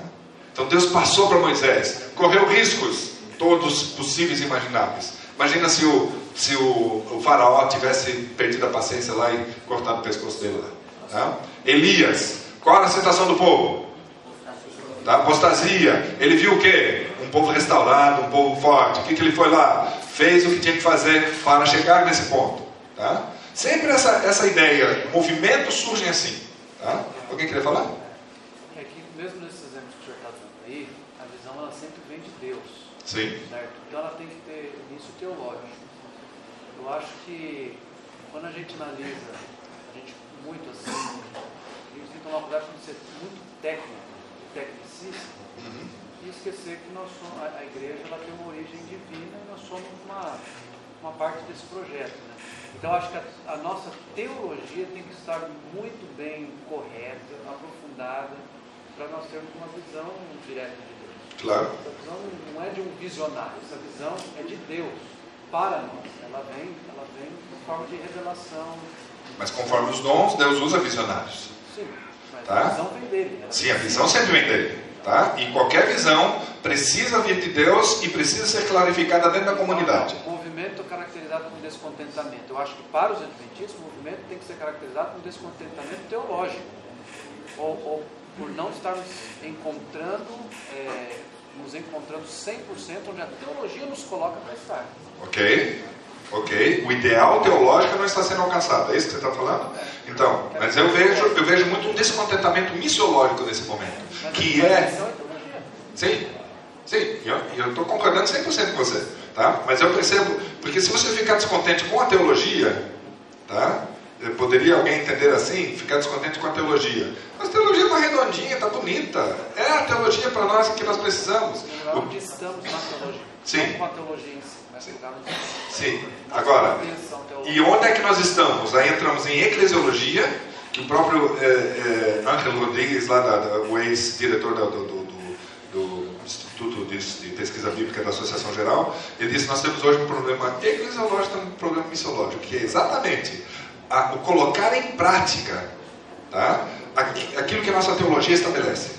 Então Deus passou para Moisés, correu riscos, todos possíveis e imagináveis. Imagina se o, se o, o faraó tivesse perdido a paciência lá e cortado o pescoço dele lá. Tá? Elias, qual era a situação do povo? Da apostasia. Ele viu o quê? Um povo restaurado, um povo forte. O que, que ele foi lá? Fez o que tinha que fazer para chegar nesse ponto. Tá? Sempre essa, essa ideia, movimentos surgem assim. Tá? Alguém queria falar? É que mesmo nesses exemplos que o senhor está dando aí, a visão ela sempre vem de Deus. Sim. Certo? Então ela tem que ter início teológico. Eu acho que quando a gente analisa, a gente muito assim, a gente tem que tomar cuidado com ser muito técnico, tecnicista, uhum. e esquecer que nós somos, a, a, igreja ela tem uma origem divina e nós somos uma, uma parte desse projeto. Né? Então acho que a, a nossa teologia tem que estar muito bem correta, aprofundada, para nós termos uma visão direta de Deus. Claro. Essa visão não é de um visionário, essa visão é de Deus para nós. Ela vem, ela vem em forma de revelação. Mas conforme os dons, Deus usa visionários. Sim, tá? a visão vem dele. Sim, a visão sempre vem dele. Tá? E qualquer visão precisa vir de Deus e precisa ser clarificada dentro da comunidade. O movimento caracterizado com descontentamento. Eu acho que para os adventistas o movimento tem que ser caracterizado com descontentamento teológico. Ou, ou por não estarmos encontrando, é, nos encontrando 100% onde a teologia nos coloca para estar. Ok? Ok? O ideal teológico não está sendo alcançado. É isso que você está falando? Então, mas eu vejo, eu vejo muito um descontentamento missiológico nesse momento. Que é. Sim, sim, eu estou concordando 100% com você. Tá? Mas eu percebo, porque se você ficar descontente com a teologia, tá? Poderia alguém entender assim, ficar descontente com a teologia. Mas a teologia está redondinha, está bonita. É a teologia para nós que nós precisamos. Onde estamos na teologia? Sim. Não com a teologia em si. Sim. Agora, e onde é que nós estamos? Aí entramos em eclesiologia, que o próprio é, Rodrigues, lá da, da, o ex-diretor do, do, do, do, Instituto de, de, Pesquisa Bíblica da Associação Geral, ele disse: Nós temos hoje um problema eclesiológico, um problema missiológico, que é exatamente a, o colocar em prática tá, aquilo que a nossa teologia estabelece.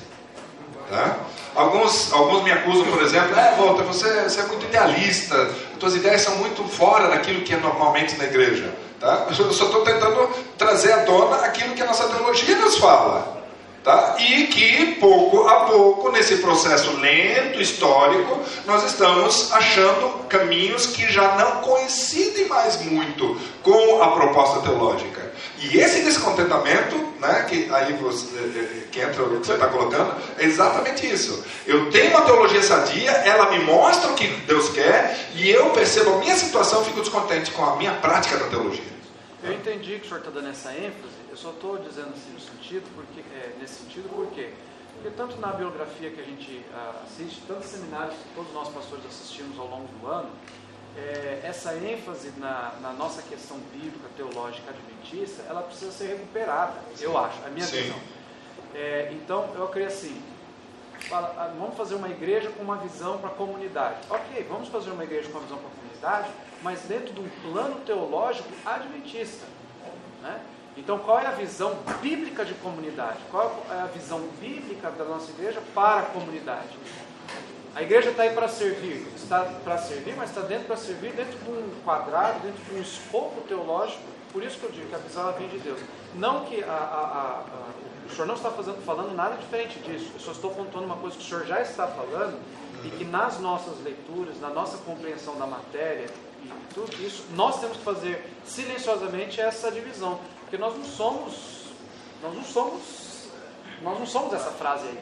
Tá? Alguns, alguns me acusam, por exemplo, é, Walter, você, você é muito idealista, suas ideias são muito fora daquilo que é normalmente na igreja. Tá? Eu só estou tentando trazer à tona aquilo que a nossa teologia nos fala. Tá? E que pouco a pouco, nesse processo lento, histórico, nós estamos achando caminhos que já não coincidem mais muito com a proposta teológica. E esse descontentamento, né, que aí você, eh, eh, que entra o que você está colocando, é exatamente isso. Eu tenho uma teologia sadia, ela me mostra o que Deus quer, e eu percebo a minha situação, fico descontente com a minha prática da teologia. Eu entendi que o senhor está dando essa ênfase, eu só estou dizendo assim no sentido, porque, nesse sentido, por quê? Porque tanto na biografia que a gente ah, assiste, tantos seminários que todos nós pastores assistimos ao longo do ano, é, essa ênfase na, na, nossa questão bíblica, teológica, adventista, ela precisa ser recuperada, eu acho, a minha Sim. visão. É, então, eu creio assim, fala, ah, vamos fazer uma igreja com uma visão para a comunidade. Ok, vamos fazer uma igreja com uma visão para a comunidade, mas dentro de um plano teológico adventista. Né? Então, qual é a visão bíblica de comunidade? Qual é a visão bíblica da nossa igreja para a comunidade? A igreja está aí para servir, está para servir, mas está dentro para servir dentro de um quadrado, dentro de um escopo teológico. Por isso que eu digo que a visão ela vem de Deus. Não que a, a, a, o senhor não está fazendo, falando nada diferente disso. Eu só estou contando uma coisa que o senhor já está falando e que nas nossas leituras, na nossa compreensão da matéria e tudo isso, nós temos que fazer silenciosamente essa divisão, porque nós não somos, nós não somos, nós não somos essa frase aí.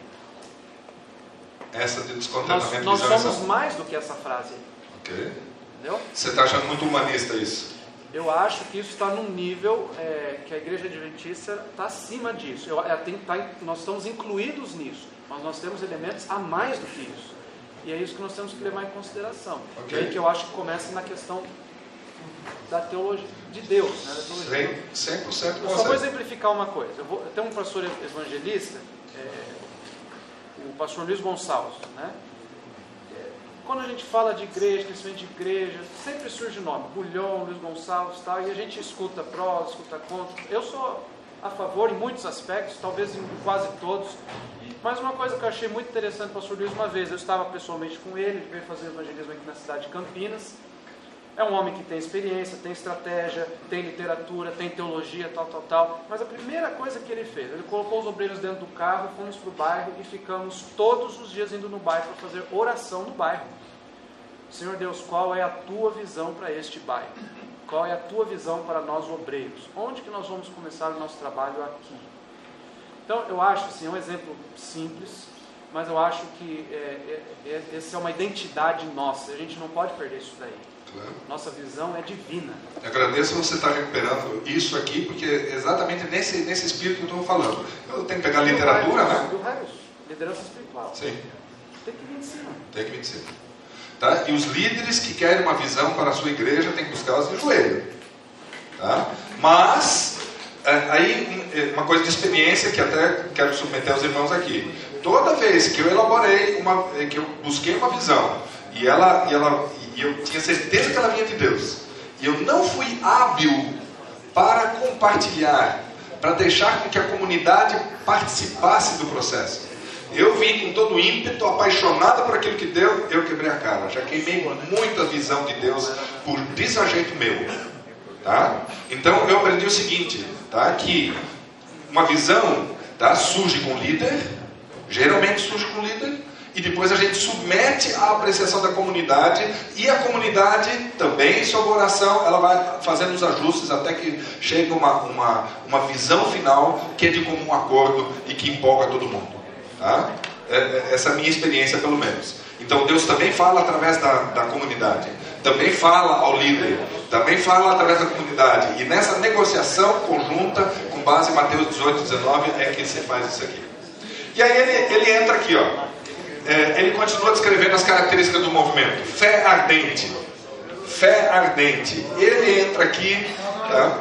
Essa de Nós, descontentamento nós visão, somos mais do que essa frase aí, Ok. entendeu? Você está achando muito humanista isso? Eu acho que isso está num nível é, que a igreja adventista está acima disso. Eu, é, tem- tá nós estamos incluídos nisso, mas nós temos elementos a mais do que isso. E é isso que nós temos que levar em consideração. Ok. E aí que eu acho que começa na questão da teologia de Deus. Né, teologia de Deus. 100%, 100% Eu só vou exemplificar uma coisa. Eu, vou, eu tenho um pastor evangelista, é, o pastor Luiz Gonçalves, né? É, Quando a gente fala de igreja, crescimento de igreja, sempre surge nome, Bulhão, Luiz Gonçalves tal, e a gente escuta prós, escuta contra. Eu sou a favor em muitos aspectos, talvez em quase todos. Mas uma coisa que eu achei muito interessante, pastor Luiz, uma vez eu estava pessoalmente com ele, ele veio fazer evangelismo aqui na cidade de Campinas. É um homem que tem experiência, tem estratégia, tem literatura, tem teologia, tal, tal, tal. Mas a primeira coisa que ele fez, ele colocou os obreiros dentro do carro, fomos para o bairro e ficamos todos os dias indo no bairro para fazer oração no bairro. Senhor Deus, qual é a tua visão para este bairro? Qual é a tua visão para nós obreiros? Onde que nós vamos começar o nosso trabalho aqui? Então, eu acho, assim, é um exemplo simples, mas eu acho que é, é, é, essa é uma identidade nossa. A gente não pode perder isso daí. Claro. Nossa visão é divina. Eu agradeço você estar recuperando isso aqui, porque é exatamente nesse, nesse espírito que eu estou falando. Eu tenho que pegar literatura, né? E o Raios, liderança espiritual. Sim, Tem que vir de cima. tem que vir de cima. Tá? E os líderes que querem uma visão para a sua igreja têm que buscá-las de joelho. Tá? Mas, é, aí, é, uma coisa de experiência que até quero submeter aos irmãos aqui. Toda vez que eu elaborei, uma, é, que eu busquei uma visão, e, ela, e, ela, e eu tinha certeza que ela vinha de Deus, e eu não fui hábil para compartilhar, para deixar com que a comunidade participasse do processo. Eu vim com todo o ímpeto, apaixonado por aquilo que deu, eu quebrei a cara. Já queimei muito a visão de Deus por desajeito meu. Tá? Então eu aprendi o seguinte, tá? que uma visão tá? surge com o líder, geralmente surge com o líder, e depois a gente submete à apreciação da comunidade, e a comunidade também, sob oração, ela vai fazendo os ajustes até que chegue uma, uma, uma visão final que é de comum acordo e que empolga todo mundo. Tá? É- é- Essa é a minha experiência, pelo menos. Então Deus também fala através da, da comunidade, também fala ao líder, também fala através da comunidade. E nessa negociação conjunta, com base em Mateus 18, 19, é que se faz isso aqui. E aí ele, ele entra aqui, ó. É, ele continua descrevendo as características do movimento. Fé ardente. Fé ardente. Ele entra aqui, tá?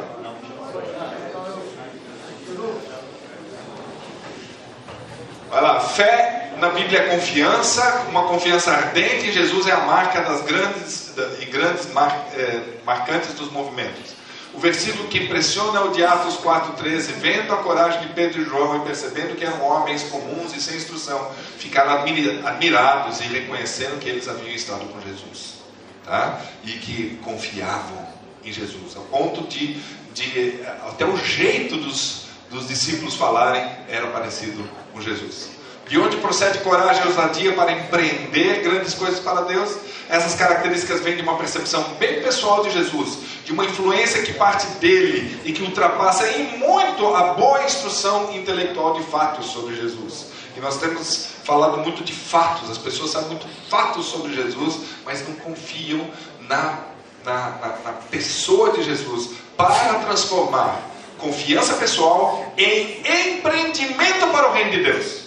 Vai lá, fé na Bíblia é confiança, uma confiança ardente em Jesus é a marca das grandes e grandes mar- eh, marcantes dos movimentos. O versículo que impressiona é o de Atos 4,13, vendo a coragem de Pedro e João e percebendo que eram homens comuns e sem instrução, ficaram admira- admirados e reconhecendo que eles haviam estado com Jesus. Tá? E que confiavam em Jesus, ao ponto de, de até o jeito dos, dos discípulos falarem era parecido com Jesus. De onde procede coragem e ousadia para empreender grandes coisas para Deus? Essas características vêm de uma percepção bem pessoal de Jesus, de uma influência que parte dele e que ultrapassa em muito a boa instrução intelectual de fatos sobre Jesus. E nós temos falado muito de fatos, as pessoas sabem muito fatos sobre Jesus, mas não confiam na, na, na, na pessoa de Jesus para transformar confiança pessoal em empreendimento para o reino de Deus.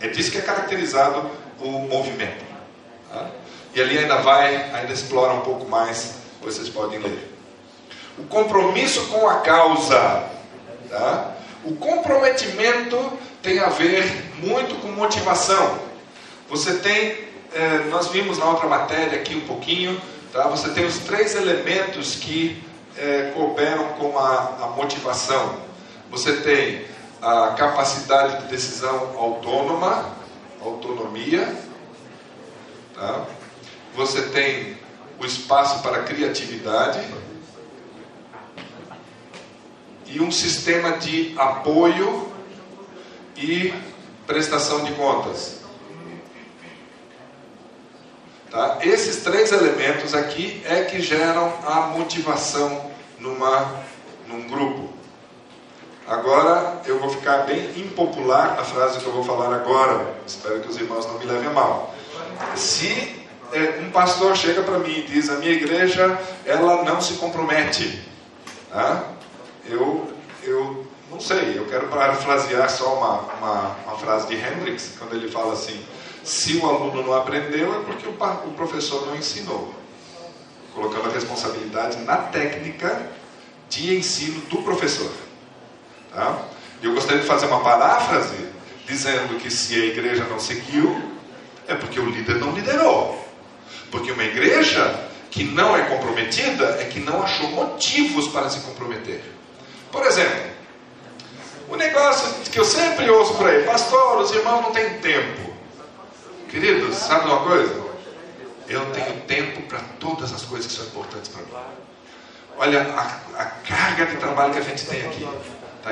É disso que é caracterizado o movimento. Tá? E ali ainda vai, ainda explora um pouco mais, vocês podem ler. O compromisso com a causa. Tá? O comprometimento tem a ver muito com motivação. Você tem, é, nós vimos na outra matéria aqui um pouquinho, tá? você tem os três elementos que é, cooperam com a, a motivação. Você tem a capacidade de decisão autônoma, autonomia, tá? você tem o espaço para criatividade e um sistema de apoio e prestação de contas. Tá? Esses três elementos aqui é que geram a motivação numa, num grupo. Agora eu vou ficar bem impopular na frase que eu vou falar agora. Espero que os irmãos não me levem a mal. Se é, um pastor chega para mim e diz: a minha igreja ela não se compromete, tá? eu, eu não sei, eu quero parafrasear só uma, uma, uma frase de Hendricks, quando ele fala assim: se o aluno não aprendeu, é porque o, o professor não ensinou. Colocando a responsabilidade na técnica de ensino do professor. Tá? Eu gostaria de fazer uma paráfrase dizendo que se a igreja não seguiu, é porque o líder não liderou. Porque uma igreja que não é comprometida é que não achou motivos para se comprometer. Por exemplo, o negócio que eu sempre ouço por aí, pastor, os irmãos não têm tempo. Queridos, sabe uma coisa? Eu tenho tempo para todas as coisas que são importantes para mim. Olha a, a, carga de trabalho que a gente tem aqui.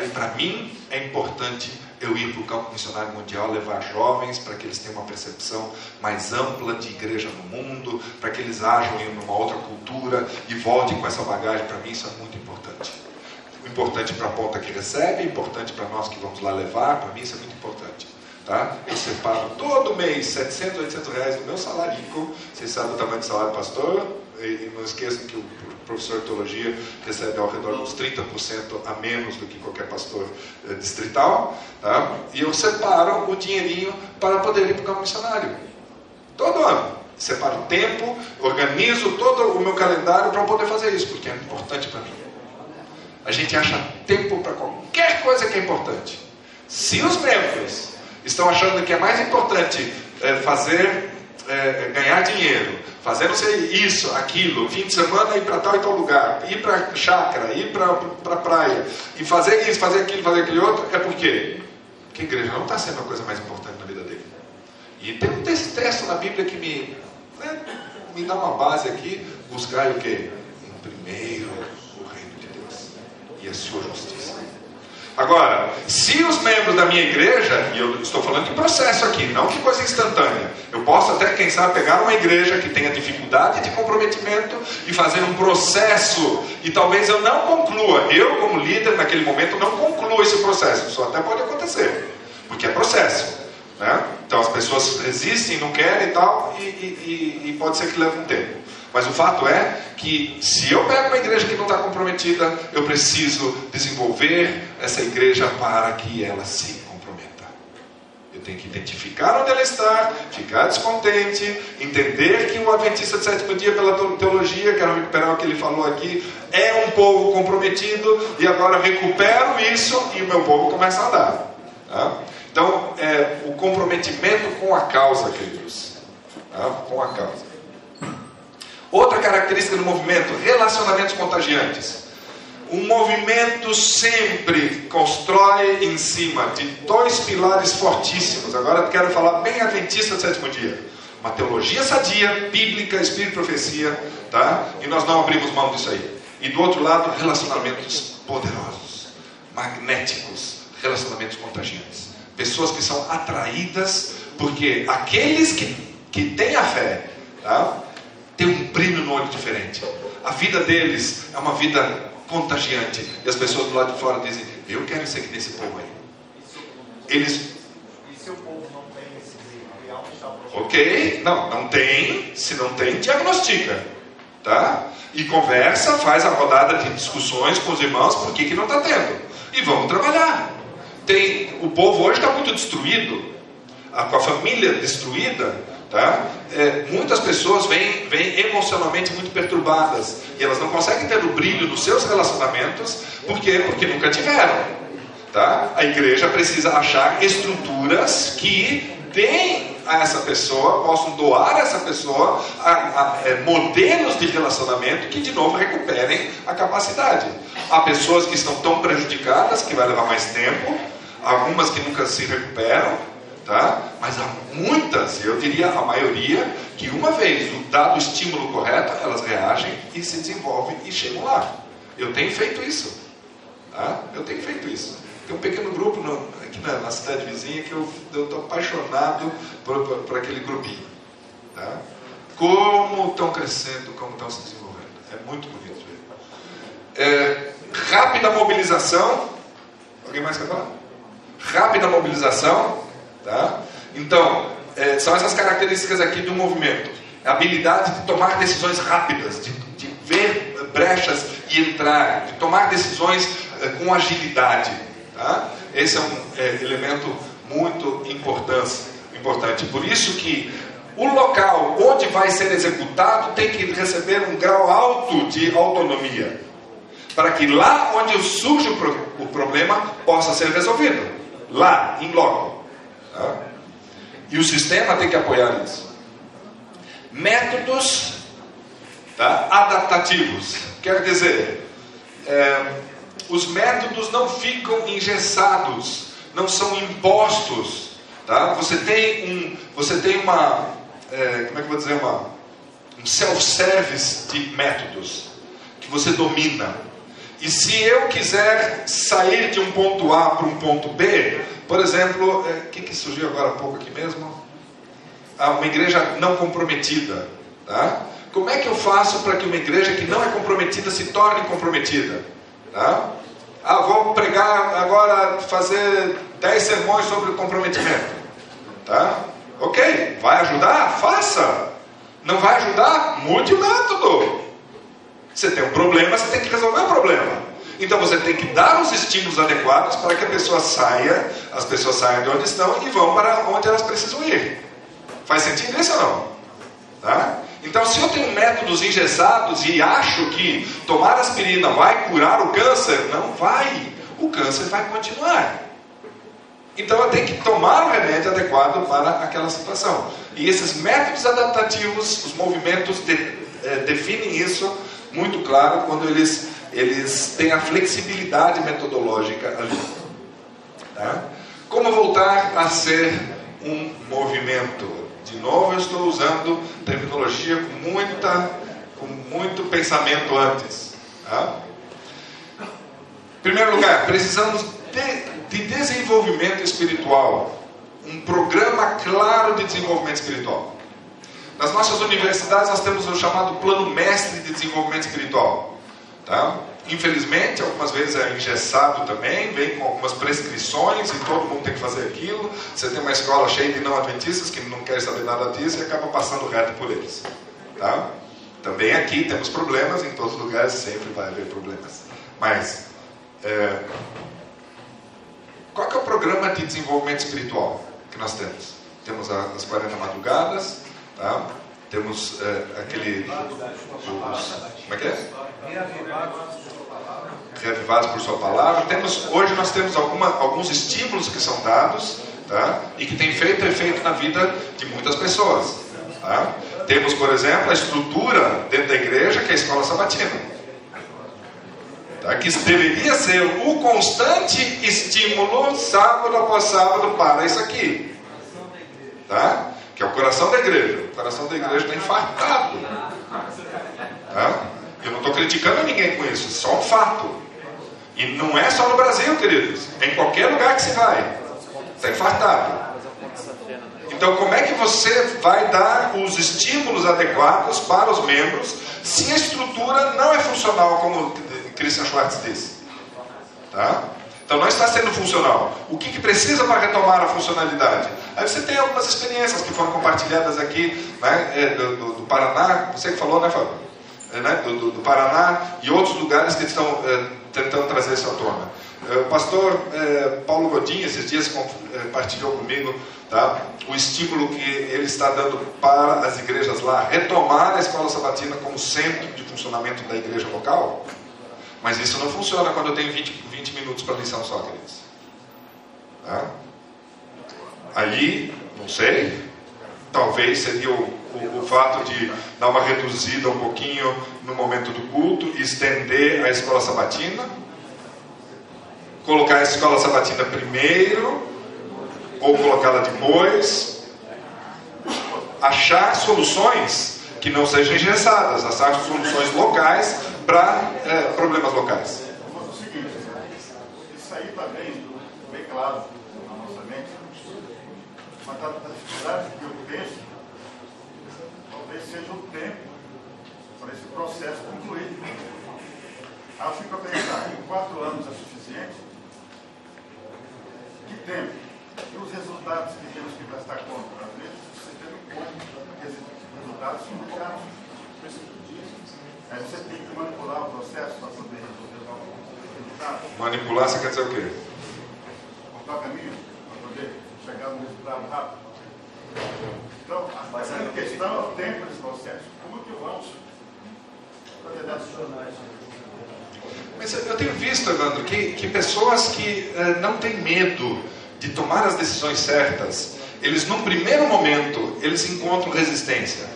E para mim é importante eu ir para o campo missionário mundial, levar jovens para que eles tenham uma percepção mais ampla de igreja no mundo, para que eles ajam em uma outra cultura e voltem com essa bagagem. Para mim isso é muito importante. Importante para a ponta que recebe, importante para nós que vamos lá levar. Para mim isso é muito importante. Tá? Eu separo todo mês 700, 800 reais do meu salário. Vocês sabem o tamanho do salário do pastor? E não esqueçam que o professor de teologia recebe ao redor dos 30% a menos do que qualquer pastor eh, distrital. Tá? E eu separo o dinheirinho para poder ir para o campo missionário. Todo ano. Separo tempo, organizo todo o meu calendário para poder fazer isso, porque é importante para mim. A gente acha tempo para qualquer coisa que é importante. Se os membros estão achando que é mais importante é, fazer, é, ganhar dinheiro, sei isso, aquilo, fim de semana ir para tal e tal lugar, ir para chácara, ir para pra praia, e fazer isso, fazer aquilo, fazer aquele outro, é porque que a igreja não está sendo a coisa mais importante na vida dele. E tem um texto na Bíblia que me, né, me dá uma base aqui, buscar o quê? Em primeiro o reino de Deus e a sua justiça. Agora, se os membros da minha igreja, e eu estou falando de processo aqui, não que coisa instantânea, eu posso até, quem sabe, pegar uma igreja que tenha dificuldade de comprometimento e fazer um processo, e talvez eu não conclua, eu como líder naquele momento não conclua esse processo, isso até pode acontecer, porque é processo. Né? Então as pessoas resistem, não querem e tal, e, e, e pode ser que leve um tempo. Mas o fato é que se eu pego uma igreja que não está comprometida, eu preciso desenvolver essa igreja para que ela se comprometa. Eu tenho que identificar onde ela está, ficar descontente, entender que o Adventista de sétimo dia, pela teologia, quero recuperar o que ele falou aqui, é um povo comprometido e agora recupero isso e o meu povo começa a andar. Tá? Então, é, o comprometimento com a causa, queridos. Tá? Com a causa. Outra característica do movimento: relacionamentos contagiantes. Um movimento sempre constrói em cima de dois pilares fortíssimos. Agora quero falar bem adventista do sétimo dia. Uma teologia sadia, bíblica, espírito e profecia, tá? E nós não abrimos mão disso aí. E do outro lado, relacionamentos poderosos. magnéticos, relacionamentos contagiantes. Pessoas que são atraídas porque aqueles que, que têm a fé tá? Têm um brilho no olho diferente. A vida deles é uma vida contagiante. E as pessoas do lado de fora dizem: Eu quero ser nesse povo aí. Eles. E se o povo não tem esse Ok, não, não tem. Se não tem, diagnostica. Tá? E conversa, faz a rodada de discussões com os irmãos, por que, que não está tendo? E vamos trabalhar. Tem, o povo hoje está muito destruído, com a família destruída, tá? É, muitas pessoas vêm, vêm emocionalmente muito perturbadas e elas não conseguem ter o brilho nos seus relacionamentos, por quê? Porque nunca tiveram. Tá? A igreja precisa achar estruturas que deem a essa pessoa, possam doar a essa pessoa a, a, é, modelos de relacionamento que de novo recuperem a capacidade. Há pessoas que estão tão prejudicadas que vai levar mais tempo, algumas que nunca se recuperam, tá? mas há muitas, eu diria a maioria, que uma vez dado o estímulo correto, elas reagem e se desenvolvem e chegam lá. Eu tenho feito isso. Tá? Eu tenho feito isso. Tem um pequeno grupo no, aqui na, na, cidade vizinha que eu estou apaixonado por, por, por, aquele grupinho. Tá? Como estão crescendo, como estão se desenvolvendo. É muito bonito ver. É, rápida mobilização. Alguém mais quer falar? Rápida mobilização. Tá? Então, é, são essas características aqui do movimento. A habilidade de tomar decisões rápidas, de, de ver brechas e entrar, de tomar decisões é, com agilidade. Tá? Esse é um é, elemento muito importante. Por isso que o local onde vai ser executado tem que receber um grau alto de autonomia, para que lá onde surge o problema possa ser resolvido, lá, em loco. Tá? E o sistema tem que apoiar isso. Métodos tá? adaptativos, quer dizer, é, os métodos não ficam engessados, não são impostos. Tá? Você tem um, você tem uma, é, como é que vou dizer, uma, um self-service de métodos que você domina. E se eu quiser sair de um ponto A para um ponto B, por exemplo, o é, que, que surgiu agora há pouco aqui mesmo? Ah, uma igreja não comprometida. Tá? Como é que eu faço para que uma igreja que não é comprometida se torne comprometida? Tá? Ah, vou pregar agora, fazer 10 sermões sobre comprometimento. Tá? Ok, vai ajudar? Faça. Não vai ajudar? Mude o método. Você tem um problema, você tem que resolver o problema. Então você tem que dar os estímulos adequados para que a pessoa saia, as pessoas saiam de onde estão e vão para onde elas precisam ir. Faz sentido isso ou não? Tá? Então, se eu tenho métodos engessados e acho que tomar aspirina vai curar o câncer, não vai. O câncer vai continuar. Então, eu tenho que tomar o remédio adequado para aquela situação. E esses métodos adaptativos, os movimentos de, é, definem isso muito claro quando eles, eles têm a flexibilidade metodológica ali. Tá? Como voltar a ser um movimento? De novo, eu estou usando terminologia com, muita, com muito pensamento antes. Tá? Em primeiro lugar, precisamos de, de desenvolvimento espiritual. Um programa claro de desenvolvimento espiritual. Nas nossas universidades, nós temos o chamado Plano Mestre de Desenvolvimento Espiritual. Tá? Infelizmente, algumas vezes é engessado também, vem com algumas prescrições e todo mundo tem que fazer aquilo. Você tem uma escola cheia de não adventistas que não querem saber nada disso e acaba passando reto por eles. Tá? Também aqui temos problemas, em todos os lugares sempre vai haver problemas. Mas, é, qual é o programa de desenvolvimento espiritual que nós temos? Temos as 40 madrugadas, tá? temos é, aquele. Como é que é? reavivados por sua palavra. Temos, hoje nós temos alguma, alguns estímulos que são dados tá? e que têm feito efeito na vida de muitas pessoas. Tá? Temos, por exemplo, a estrutura dentro da igreja que é a escola sabatina. Tá? Que deveria ser o constante estímulo, sábado após sábado, para isso aqui. Tá? Que é o coração da igreja. O coração da igreja está infartado. Tá? Eu não estou criticando ninguém com isso, só um fato. E não é só no Brasil, queridos. É em qualquer lugar que você vai. Está infartado. Então, como é que você vai dar os estímulos adequados para os membros se a estrutura não é funcional, como Christian Schwartz disse? Tá? Então, não está sendo funcional. O que, que precisa para retomar a funcionalidade? Aí você tem algumas experiências que foram compartilhadas aqui né, é, do, do, do Paraná, você que falou, né, Fábio? É, né, do, do, Paraná e outros lugares que estão é, tentando trazer isso à tona. É, o pastor é, Paulo Godinho, esses dias, compartilhou comigo tá, o estímulo que ele está dando para as igrejas lá retomar a escola sabatina como centro de funcionamento da igreja local. Mas isso não funciona quando eu tenho 20, 20 minutos para lição só, queridos. Tá? Aí, não sei, talvez seria o, o, o, fato de dar uma reduzida um pouquinho no momento do culto, estender a escola sabatina, colocar a escola sabatina primeiro, ou colocá-la depois, achar soluções que não sejam engessadas, achar soluções locais para é, problemas locais. o seguinte, isso aí está bem, bem claro na nossa mente, mas a dificuldade que eu penso, talvez seja o tempo para esse processo concluir. Aí eu fico a pensar, em quatro anos é suficiente? Que tempo? E os resultados que temos que prestar conta? Às vezes você tem um ponto, porque os resultados muito caros. Aí você tem que manipular o processo para poder resolver o resultado. Manipular, você quer dizer o quê? Cortar caminho para poder chegar no resultado rápido. Então, a grande questão é o tempo desse processo. Como que vamos fazer adicionais? Mas eu tenho visto, Evandro, que, que pessoas que eh, não têm medo de tomar as decisões certas, eles num primeiro momento, eles encontram resistência.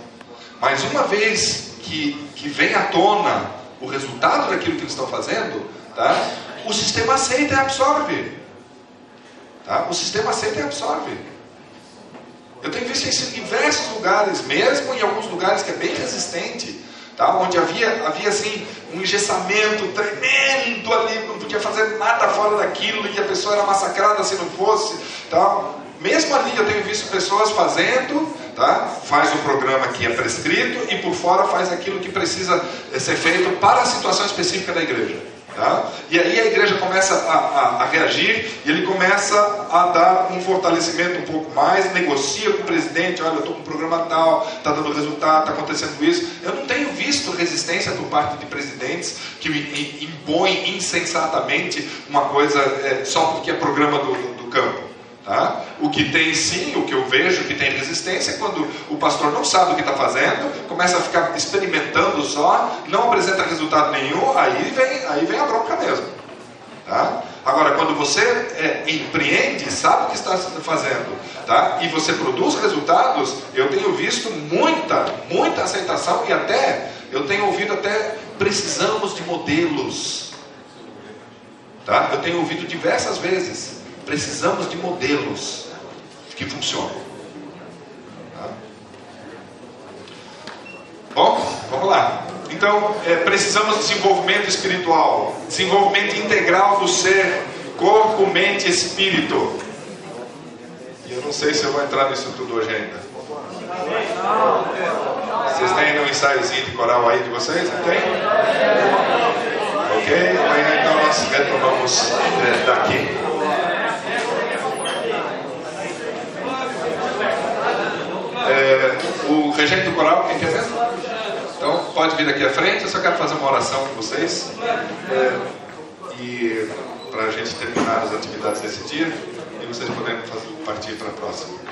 Mas uma vez que, que vem à tona o resultado daquilo que eles estão fazendo, tá? o sistema aceita e absorve. Tá? O sistema aceita e absorve. Eu tenho visto isso em diversos lugares, mesmo em alguns lugares que é bem resistente, tá? onde havia, havia assim, um engessamento tremendo ali, não podia fazer nada fora daquilo, e a pessoa era massacrada se não fosse. Tá? Mesmo ali eu tenho visto pessoas fazendo, tá? faz o programa que é prescrito e por fora faz aquilo que precisa eh, ser feito para a situação específica da igreja. Tá? E aí a igreja começa a, a, a, reagir e ele começa a dar um fortalecimento um pouco mais, negocia com o presidente, olha, eu estou com um programa tal, está dando resultado, está acontecendo isso. Eu não tenho visto resistência por parte de presidentes que impõem insensatamente uma coisa é, só porque é programa do, do campo. Tá? O que tem sim, o que eu vejo que tem resistência é quando o pastor não sabe o que está fazendo, começa a ficar experimentando só, não apresenta resultado nenhum, aí vem, aí vem a bronca mesmo. Tá? Agora, quando você é, empreende, sabe o que está fazendo, tá? e você produz resultados, eu tenho visto muita, muita aceitação e até, eu tenho ouvido até, precisamos de modelos. Tá? Eu tenho ouvido diversas vezes precisamos de modelos que funcionam. Tá? Bom, vamos lá. Então, é, precisamos de desenvolvimento espiritual, desenvolvimento integral do ser, corpo, mente e espírito. E eu não sei se eu vou entrar nisso tudo hoje ainda. Vocês têm um ensaiozinho de coral aí de vocês? Não tem? Ok? Amanhã então nós retomamos é, daqui. É, o regente do coral, quem quer mesmo? Então, pode vir aqui à frente, eu só quero fazer uma oração com vocês. É, e para a gente terminar as atividades desse dia e vocês poderem partir para a próxima.